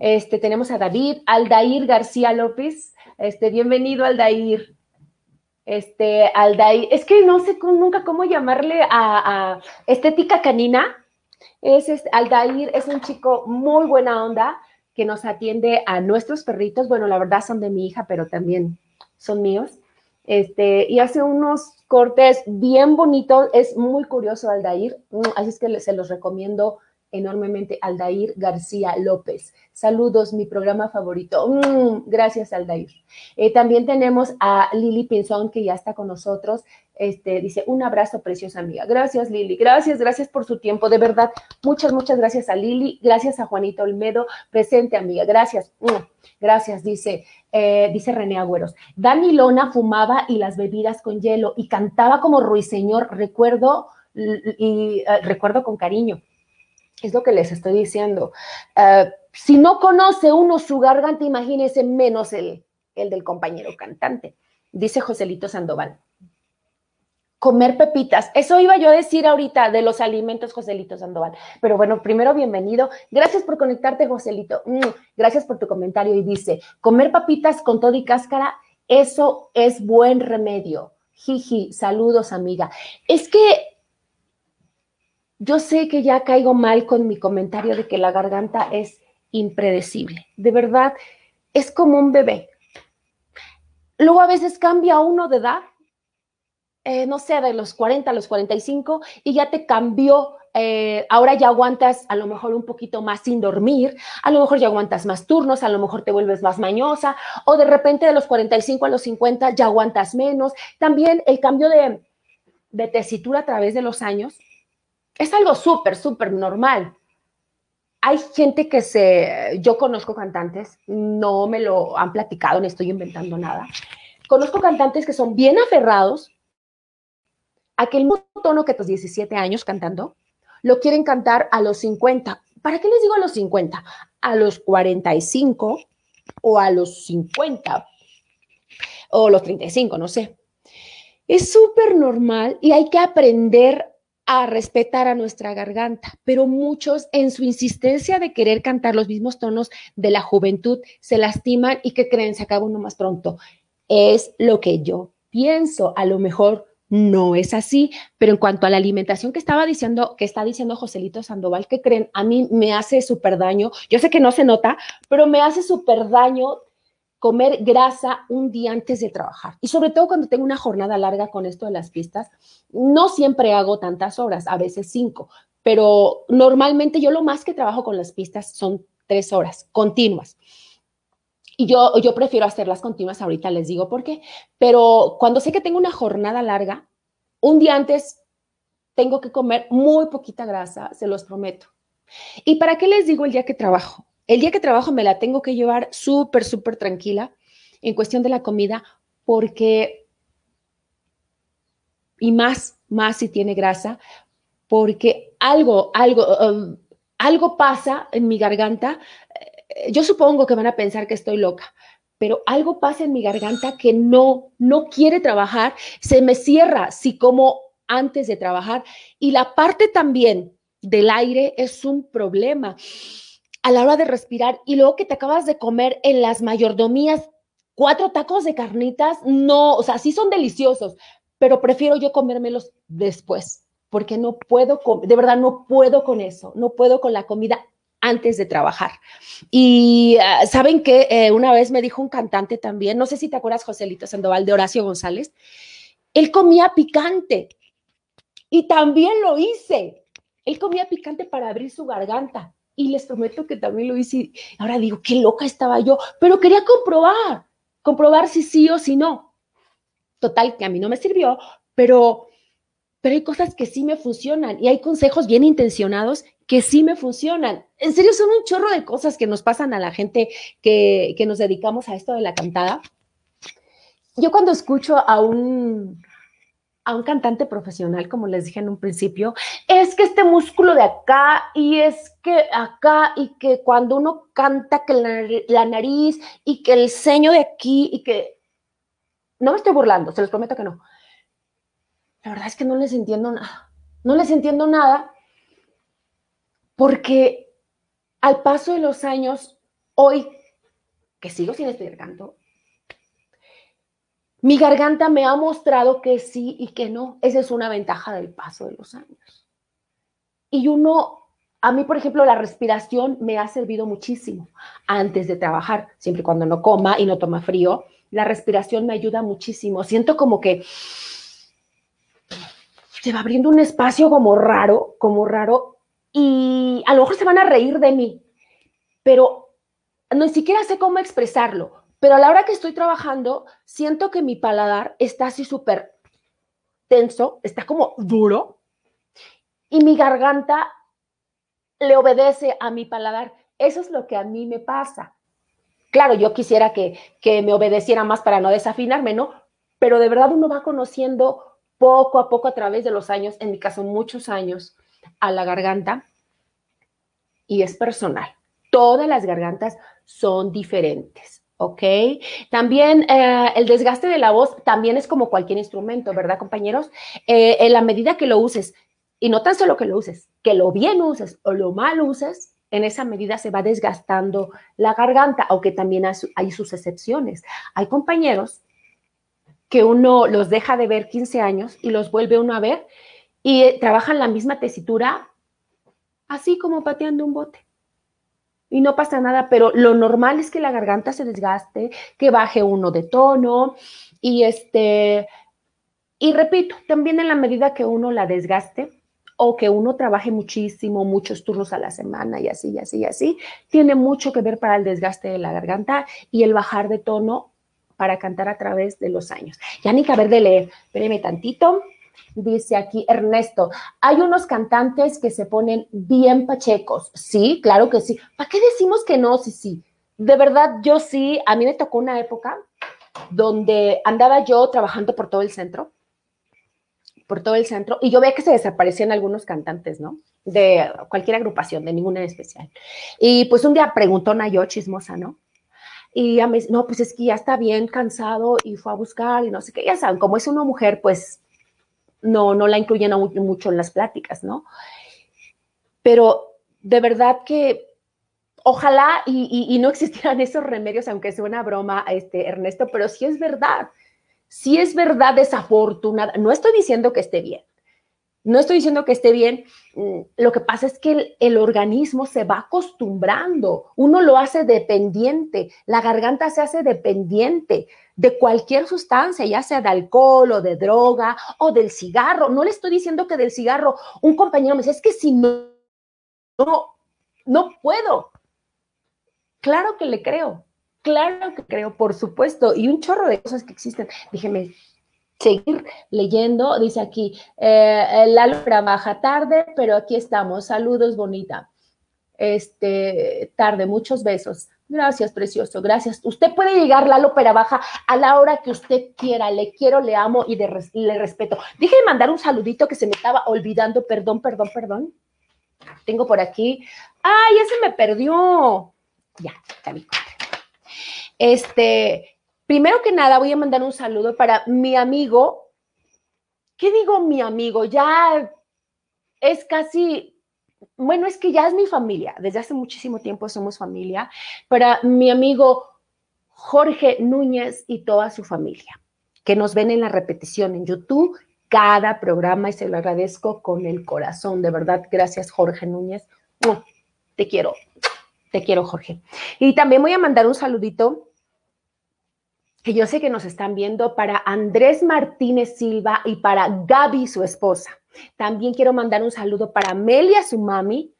Este, tenemos a David, Aldair García López. Este, bienvenido, Aldair. Este, Aldair, es que no sé nunca cómo llamarle a, Estética Canina. Es, Aldair es un chico muy buena onda, que nos atiende a nuestros perritos. Bueno, la verdad son de mi hija, pero también son míos. Este, y hace unos cortes bien bonitos. Es muy curioso Aldair, mm, así es que se los recomiendo enormemente Aldair García López. Saludos, mi programa favorito. Mm, gracias, Aldair. Eh, también tenemos a Lili Pinzón, que ya está con nosotros. Este, dice, un abrazo, preciosa amiga. Gracias, Lili. Gracias, gracias por su tiempo. De verdad, muchas, muchas gracias a Lili. Gracias a Juanita Olmedo, presente, amiga. Gracias. Mm, gracias, dice, eh, dice René Agüeros. Dani Lona fumaba y las bebidas con hielo y cantaba como ruiseñor. Recuerdo y eh, recuerdo con cariño. Es lo que les estoy diciendo. Eh, si no conoce uno su garganta, imagínese menos el, el del compañero cantante, dice Joselito Sandoval. Comer pepitas. Eso iba yo a decir ahorita de los alimentos, Joselito Sandoval. Pero bueno, primero bienvenido. Gracias por conectarte, Joselito. Mm, gracias por tu comentario. Y dice, comer papitas con todo y cáscara, eso es buen remedio. Jiji, saludos, amiga. Es que yo sé que ya caigo mal con mi comentario de que la garganta es impredecible. De verdad, es como un bebé. Luego a veces cambia uno de edad, eh, no sé, de los 40 a los 45, y ya te cambió. Eh, ahora ya aguantas a lo mejor un poquito más sin dormir, a lo mejor ya aguantas más turnos, a lo mejor te vuelves más mañosa, o de repente de los 45 a los 50 ya aguantas menos. También el cambio de, de tesitura a través de los años es algo súper, súper normal. Hay gente que se, yo conozco cantantes, no me lo han platicado, no estoy inventando nada. Conozco cantantes que son bien aferrados a que el mismo tono que tus 17 años cantando, lo quieren cantar a los 50. ¿Para qué les digo a los 50? A los 45 o a los 50 o los 35, no sé. Es súper normal y hay que aprender a respetar a nuestra garganta, pero muchos en su insistencia de querer cantar los mismos tonos de la juventud se lastiman y que creen se acaba uno más pronto. Es lo que yo pienso, a lo mejor no es así, pero en cuanto a la alimentación que estaba diciendo, que está diciendo Joselito Sandoval, que creen, a mí me hace súper daño, yo sé que no se nota, pero me hace súper daño comer grasa un día antes de trabajar. Y sobre todo cuando tengo una jornada larga con esto de las pistas, no siempre hago tantas horas, a veces cinco, pero normalmente yo lo más que trabajo con las pistas son tres horas continuas. Y yo, yo prefiero hacerlas continuas, ahorita les digo por qué, pero cuando sé que tengo una jornada larga, un día antes tengo que comer muy poquita grasa, se los prometo. ¿Y para qué les digo el día que trabajo? El día que trabajo me la tengo que llevar súper, súper tranquila en cuestión de la comida porque, y más, más si tiene grasa, porque algo, algo, um, algo pasa en mi garganta. Eh, yo supongo que van a pensar que estoy loca, pero algo pasa en mi garganta que no, no quiere trabajar, se me cierra si como antes de trabajar. Y la parte también del aire es un problema a la hora de respirar y luego que te acabas de comer en las mayordomías cuatro tacos de carnitas, no, o sea, sí son deliciosos, pero prefiero yo comérmelos después, porque no puedo, de verdad no puedo con eso, no puedo con la comida antes de trabajar. Y ah, saben que eh, una vez me dijo un cantante también, no sé si te acuerdas, Joselito Sandoval, de Horacio González, él comía picante y también lo hice. Él comía picante para abrir su garganta y les prometo que también lo hice. Ahora digo, qué loca estaba yo, pero quería comprobar, comprobar si sí o si no. Total, que a mí no me sirvió, pero, pero hay cosas que sí me funcionan y hay consejos bien intencionados que sí me funcionan. En serio, son un chorro de cosas que nos pasan a la gente que, que nos dedicamos a esto de la cantada. Yo cuando escucho a un, a un cantante profesional, como les dije en un principio, es que este músculo de acá y es que acá y que cuando uno canta que la, nariz y que el ceño de aquí y que... No me estoy burlando, se los prometo que no. La verdad es que no les entiendo nada. No les entiendo nada porque al paso de los años, hoy que sigo sin estudiar canto, mi garganta me ha mostrado que sí y que no. Esa es una ventaja del paso de los años. Y uno a mí, por ejemplo, la respiración me ha servido muchísimo antes de trabajar, siempre cuando no coma y no toma frío. La respiración me ayuda muchísimo. Siento como que se va abriendo un espacio como raro, como raro, y a lo mejor se van a reír de mí, pero no siquiera sé cómo expresarlo. Pero a la hora que estoy trabajando, siento que mi paladar está así súper tenso, está como duro, y mi garganta le obedece a mi paladar. Eso es lo que a mí me pasa. Claro, yo quisiera que, que me obedeciera más para no desafinarme, ¿no? Pero de verdad uno va conociendo poco a poco a través de los años, en mi caso muchos años, a la garganta y es personal. Todas las gargantas son diferentes, ¿ok? También eh, el desgaste de la voz también es como cualquier instrumento, ¿verdad, compañeros? Eh, en la medida que lo uses, y no tan solo que lo uses, que lo bien uses o lo mal uses, en esa medida se va desgastando la garganta, aunque también hay sus excepciones. Hay compañeros que uno los deja de ver 15 años y los vuelve uno a ver y eh, trabajan la misma tesitura así como pateando un bote. Y no pasa nada, pero lo normal es que la garganta se desgaste, que baje uno de tono y este y repito, también en la medida que uno la desgaste, o que uno trabaje muchísimo, muchos turnos a la semana y así, y así, y así, tiene mucho que ver para el desgaste de la garganta y el bajar de tono para cantar a través de los años. Ya ni caber de leer, espéreme tantito. Dice aquí Ernesto, hay unos cantantes que se ponen bien pachecos. Sí, claro que sí. ¿Para qué decimos que no? Sí, sí. De verdad, yo sí, a mí me tocó una época donde andaba yo trabajando por todo el centro por todo el centro y yo veía que se desaparecían algunos cantantes, ¿no? De cualquier agrupación, de ninguna en especial. Y pues un día preguntó una yo chismosa, ¿no? Y ya me no, pues es que ya está bien cansado y fue a buscar y no sé qué, ya saben, como es una mujer, pues no, no la incluyen mucho en las pláticas, ¿no? Pero de verdad que ojalá y, no existieran <laughs> esos remedios, aunque sea una broma, este, Ernesto, pero sí es verdad si es verdad desafortunada, no estoy diciendo que esté bien, no estoy diciendo que esté bien, mm, lo que pasa es que el, organismo se va acostumbrando, uno lo hace dependiente, la garganta se hace dependiente de cualquier sustancia, ya sea de alcohol o de droga o del cigarro. No le estoy diciendo que del cigarro, un compañero me dice, es que si no, no, no puedo. Claro que le creo, Claro que creo, por supuesto, y un chorro de cosas que existen. Déjeme seguir leyendo. Dice aquí, eh, Lalo baja tarde, pero aquí estamos. Saludos, bonita. Este, tarde, muchos besos. Gracias, precioso, gracias. Usted puede llegar, Lalo Pera Baja, a la hora que usted quiera. Le quiero, le amo y le respeto. Déjeme mandar un saludito que se me estaba olvidando. Perdón, perdón, perdón. Tengo por aquí. ¡Ay, ese me perdió! Ya, bien. Este, primero que nada, voy a mandar un saludo para mi amigo. ¿Qué digo mi amigo? Ya es casi, bueno, es que ya es mi familia. Desde hace muchísimo tiempo somos familia. Para mi amigo Jorge Núñez y toda su familia, que nos ven en la repetición en YouTube cada programa y se lo agradezco con el corazón. De verdad, gracias Jorge Núñez. Te quiero, te quiero Jorge. Y también voy a mandar un saludito que yo sé que nos están viendo, para Andrés Martínez Silva y para Gaby, su esposa. También quiero mandar un saludo para Amelia, su mami,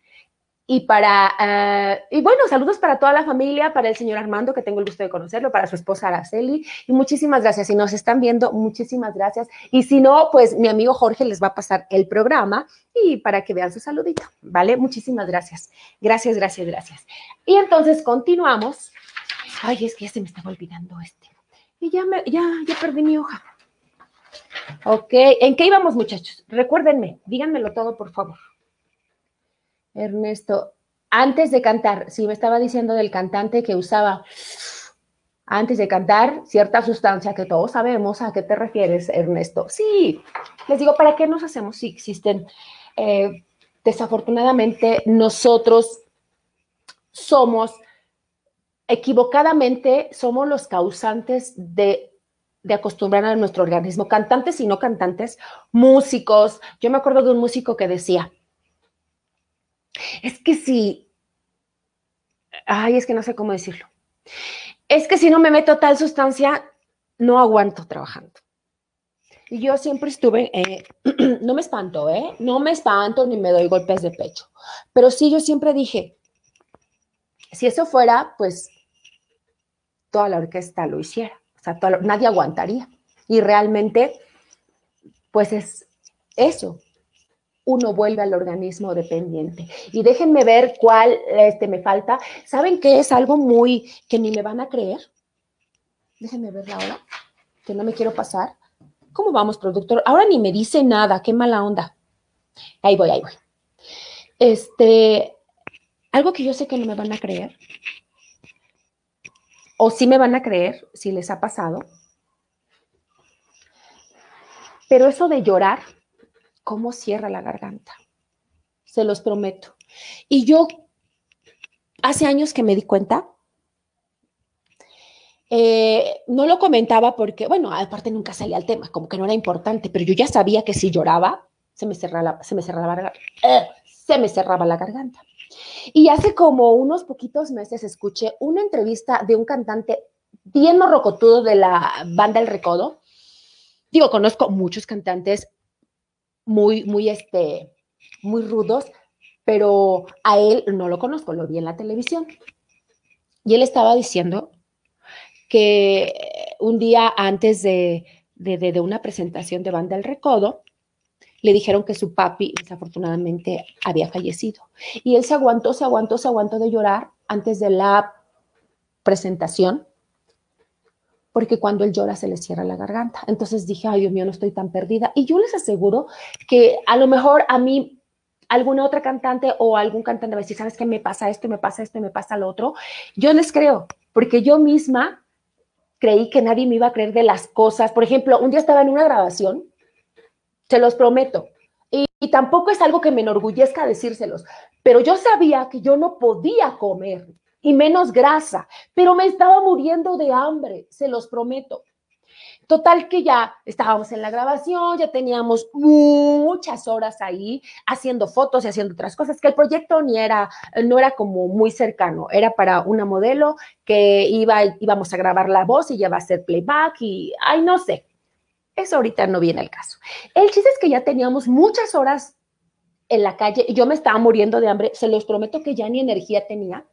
y para, eh, y bueno, saludos para toda la familia, para el señor Armando, que tengo el gusto de conocerlo, para su esposa Araceli, y muchísimas gracias. Si nos están viendo, muchísimas gracias. Y si no, pues mi amigo Jorge les va a pasar el programa y para que vean su saludito, ¿vale? Muchísimas gracias. Gracias, gracias, gracias. Y entonces continuamos. Ay, es que ya se me estaba olvidando este. Y ya, me, ya, ya perdí mi hoja. Ok, ¿en qué íbamos muchachos? Recuérdenme, díganmelo todo, por favor. Ernesto, antes de cantar, si me estaba diciendo del cantante que usaba antes de cantar cierta sustancia que todos sabemos a qué te refieres, Ernesto. Sí, les digo, ¿para qué nos hacemos si existen? Eh, desafortunadamente, nosotros somos equivocadamente somos los causantes de, acostumbrar a nuestro organismo, cantantes y no cantantes, músicos. Yo me acuerdo de un músico que decía, Es que si, ay, es que no sé cómo decirlo. Es que si no me meto tal sustancia, no aguanto trabajando. Y yo siempre estuve, eh, <clears throat> no me espanto, ¿eh? No me espanto ni me doy golpes de pecho. Pero sí, yo siempre dije, si eso fuera, pues toda la orquesta lo hiciera. O sea, nadie aguantaría. Y realmente, pues es eso. Uno vuelve al organismo dependiente. Y déjenme ver cuál este, me falta. ¿Saben qué es algo muy que ni me van a creer? Déjenme verla ahora, que no me quiero pasar. ¿Cómo vamos, productor? Ahora ni me dice nada, qué mala onda. Ahí voy, ahí voy. Este, algo que yo sé que no me van a creer, o sí me van a creer si les ha pasado, pero eso de llorar, ¿cómo cierra la garganta? Se los prometo. Y yo, hace años que me di cuenta, eh, no lo comentaba porque, bueno, aparte nunca salía al tema, como que no era importante, pero yo ya sabía que si lloraba, se me cerraba, se me cerraba, eh, se me cerraba la garganta. Y hace como unos poquitos meses escuché una entrevista de un cantante bien morrocotudo de la banda El Recodo. Digo, conozco muchos cantantes muy, muy, este, muy rudos, pero a él no lo conozco, lo vi en la televisión. Y él estaba diciendo que un día antes de, de una presentación de Banda El Recodo, le dijeron que su papi desafortunadamente había fallecido. Y él se aguantó, se aguantó, se aguantó de llorar antes de la presentación, porque cuando él llora se le cierra la garganta. Entonces dije, ay Dios mío, no estoy tan perdida. Y yo les aseguro que a lo mejor a mí alguna otra cantante o algún cantante va a decir, ¿sabes qué? Me pasa esto, me pasa esto, me pasa lo otro. Yo les creo, porque yo misma creí que nadie me iba a creer de las cosas. Por ejemplo, un día estaba en una grabación se los prometo. Y, tampoco es algo que me enorgullezca decírselos, pero yo sabía que yo no podía comer y menos grasa, pero me estaba muriendo de hambre, se los prometo. Total que ya estábamos en la grabación, ya teníamos muchas horas ahí haciendo fotos y haciendo otras cosas, que el proyecto ni era, no era como muy cercano, era para una modelo que iba, íbamos a grabar la voz y ya va a ser playback y, ay, no sé, eso ahorita no viene al caso. El chiste es que ya teníamos muchas horas en la calle y yo me estaba muriendo de hambre. Se los prometo que ya ni energía tenía.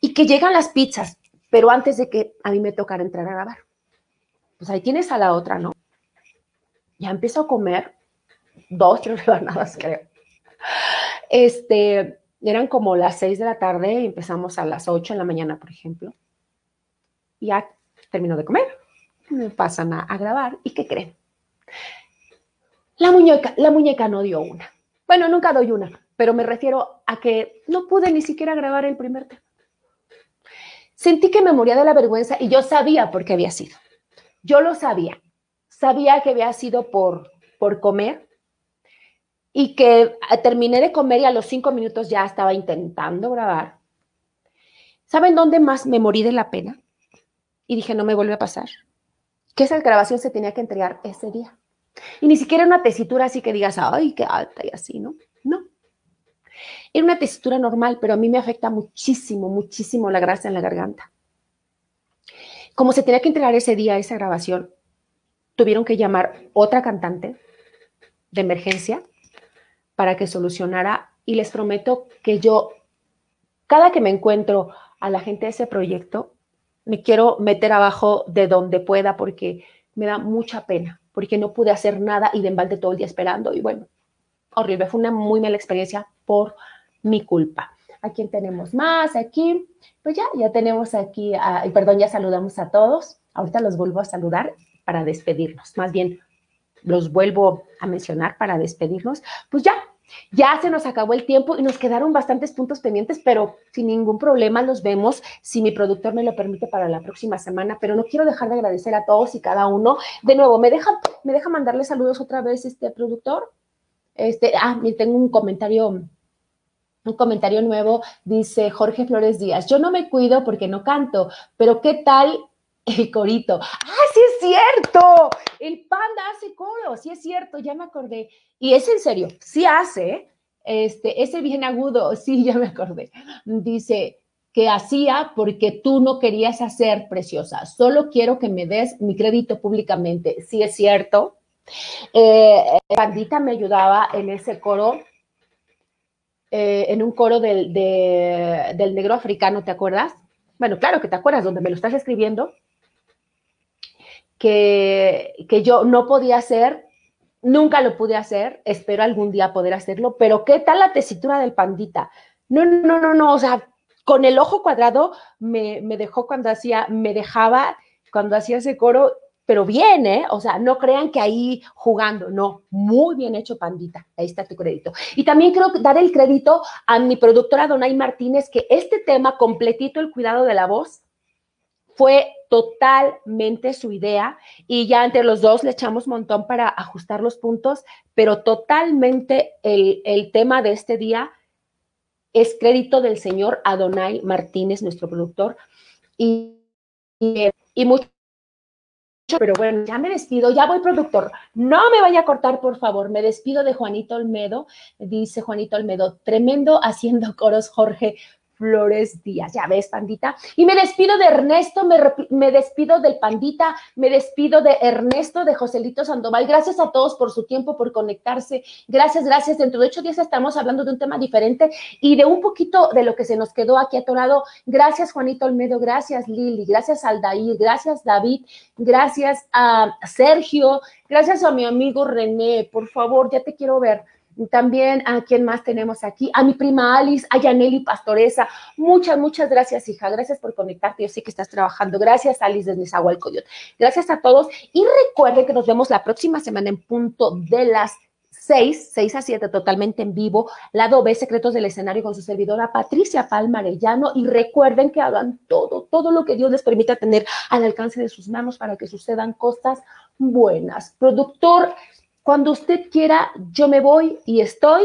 Y que llegan las pizzas, pero antes de que a mí me tocara entrar a grabar. Pues ahí tienes a la otra, ¿no? Ya empiezo a comer dos, tres rebanadas, creo. Este, eran como las seis de la tarde empezamos a las ocho de la mañana, por ejemplo. Ya termino de comer me pasan a, grabar y ¿qué creen? La muñeca, la muñeca no dio una. Bueno, nunca doy una, pero me refiero a que no pude ni siquiera grabar el primer tema. Sentí que me moría de la vergüenza y yo sabía por qué había sido. Yo lo sabía. Sabía que había sido por, por comer y que terminé de comer y a los cinco minutos ya estaba intentando grabar. ¿Saben dónde más me morí de la pena? Y dije, no me vuelve a pasar que esa grabación se tenía que entregar ese día. Y ni siquiera una tesitura así que digas, ay, qué alta y así, ¿no? No. Era una tesitura normal, pero a mí me afecta muchísimo, muchísimo la grasa en la garganta. Como se tenía que entregar ese día esa grabación, tuvieron que llamar otra cantante de emergencia para que solucionara y les prometo que yo, cada que me encuentro a la gente de ese proyecto, me quiero meter abajo de donde pueda porque me da mucha pena, porque no pude hacer nada y de embalde todo el día esperando y bueno, horrible, fue una muy mala experiencia por mi culpa. ¿A quién tenemos más? Aquí, pues ya, ya tenemos aquí, perdón, ya saludamos a todos. Ahorita los vuelvo a saludar para despedirnos. Más bien, los vuelvo a mencionar para despedirnos. Pues ya, ya se nos acabó el tiempo y nos quedaron bastantes puntos pendientes, pero sin ningún problema los vemos si mi productor me lo permite para la próxima semana. Pero no quiero dejar de agradecer a todos y cada uno. De nuevo, ¿me deja, me deja mandarle saludos otra vez este productor? Este, ah, tengo un comentario, un comentario nuevo. Dice Jorge Flores Díaz, yo no me cuido porque no canto, pero ¿qué tal el corito. ¡Ah, sí es cierto! El panda hace coro, sí es cierto, ya me acordé. Y es en serio, sí hace, Este, ese bien agudo, <laughs> sí, ya me acordé. Dice que hacía porque tú no querías hacer preciosa. Solo quiero que me des mi crédito públicamente. Sí es cierto. Eh, Pandita me ayudaba en ese coro, eh, en un coro del, del negro africano, ¿te acuerdas? Bueno, claro que te acuerdas, donde me lo estás escribiendo, que, que yo no podía hacer Nunca lo pude hacer, espero algún día poder hacerlo, pero ¿qué tal la tesitura del pandita? No, no, no, no, o sea, con el ojo cuadrado me, me dejó cuando hacía, me dejaba cuando hacía ese coro, pero bien, ¿eh? O sea, no crean que ahí jugando, no, muy bien hecho, pandita, ahí está tu crédito. Y también quiero dar el crédito a mi productora Donay Martínez, que este tema completito, el cuidado de la voz, fue totalmente su idea y ya entre los dos le echamos montón para ajustar los puntos, pero totalmente el, tema de este día es crédito del señor Adonai Martínez, nuestro productor, y, y, mucho pero bueno, ya me despido, ya voy productor. No me vaya a cortar, por favor. Me despido de Juanito Olmedo. Dice Juanito Olmedo, tremendo haciendo coros, Jorge. Flores Díaz. Ya ves, pandita. Y me despido de Ernesto, me, despido del pandita, me despido de Ernesto, de Joselito Sandoval. Gracias a todos por su tiempo, por conectarse. Gracias, gracias. Dentro de ocho días estamos hablando de un tema diferente y de un poquito de lo que se nos quedó aquí atorado. Gracias, Juanito Olmedo. Gracias, Lili. Gracias, Aldair. Gracias, David. Gracias a Sergio. Gracias a mi amigo René. Por favor, ya te quiero ver. También a quien más tenemos aquí, a mi prima Alice, a Yaneli Pastoresa. Muchas, muchas gracias, hija. Gracias por conectarte. Yo sé que estás trabajando. Gracias, Alice desde Zahualcoyot. Gracias a todos. Y recuerden que nos vemos la próxima semana en punto de las 6, 6 a 7, totalmente en vivo, lado B, Secretos del Escenario con su servidora Patricia Palma Arellano. Y recuerden que hagan todo, todo lo que Dios les permita tener al alcance de sus manos para que sucedan cosas buenas. Productor, cuando usted quiera, yo me voy y estoy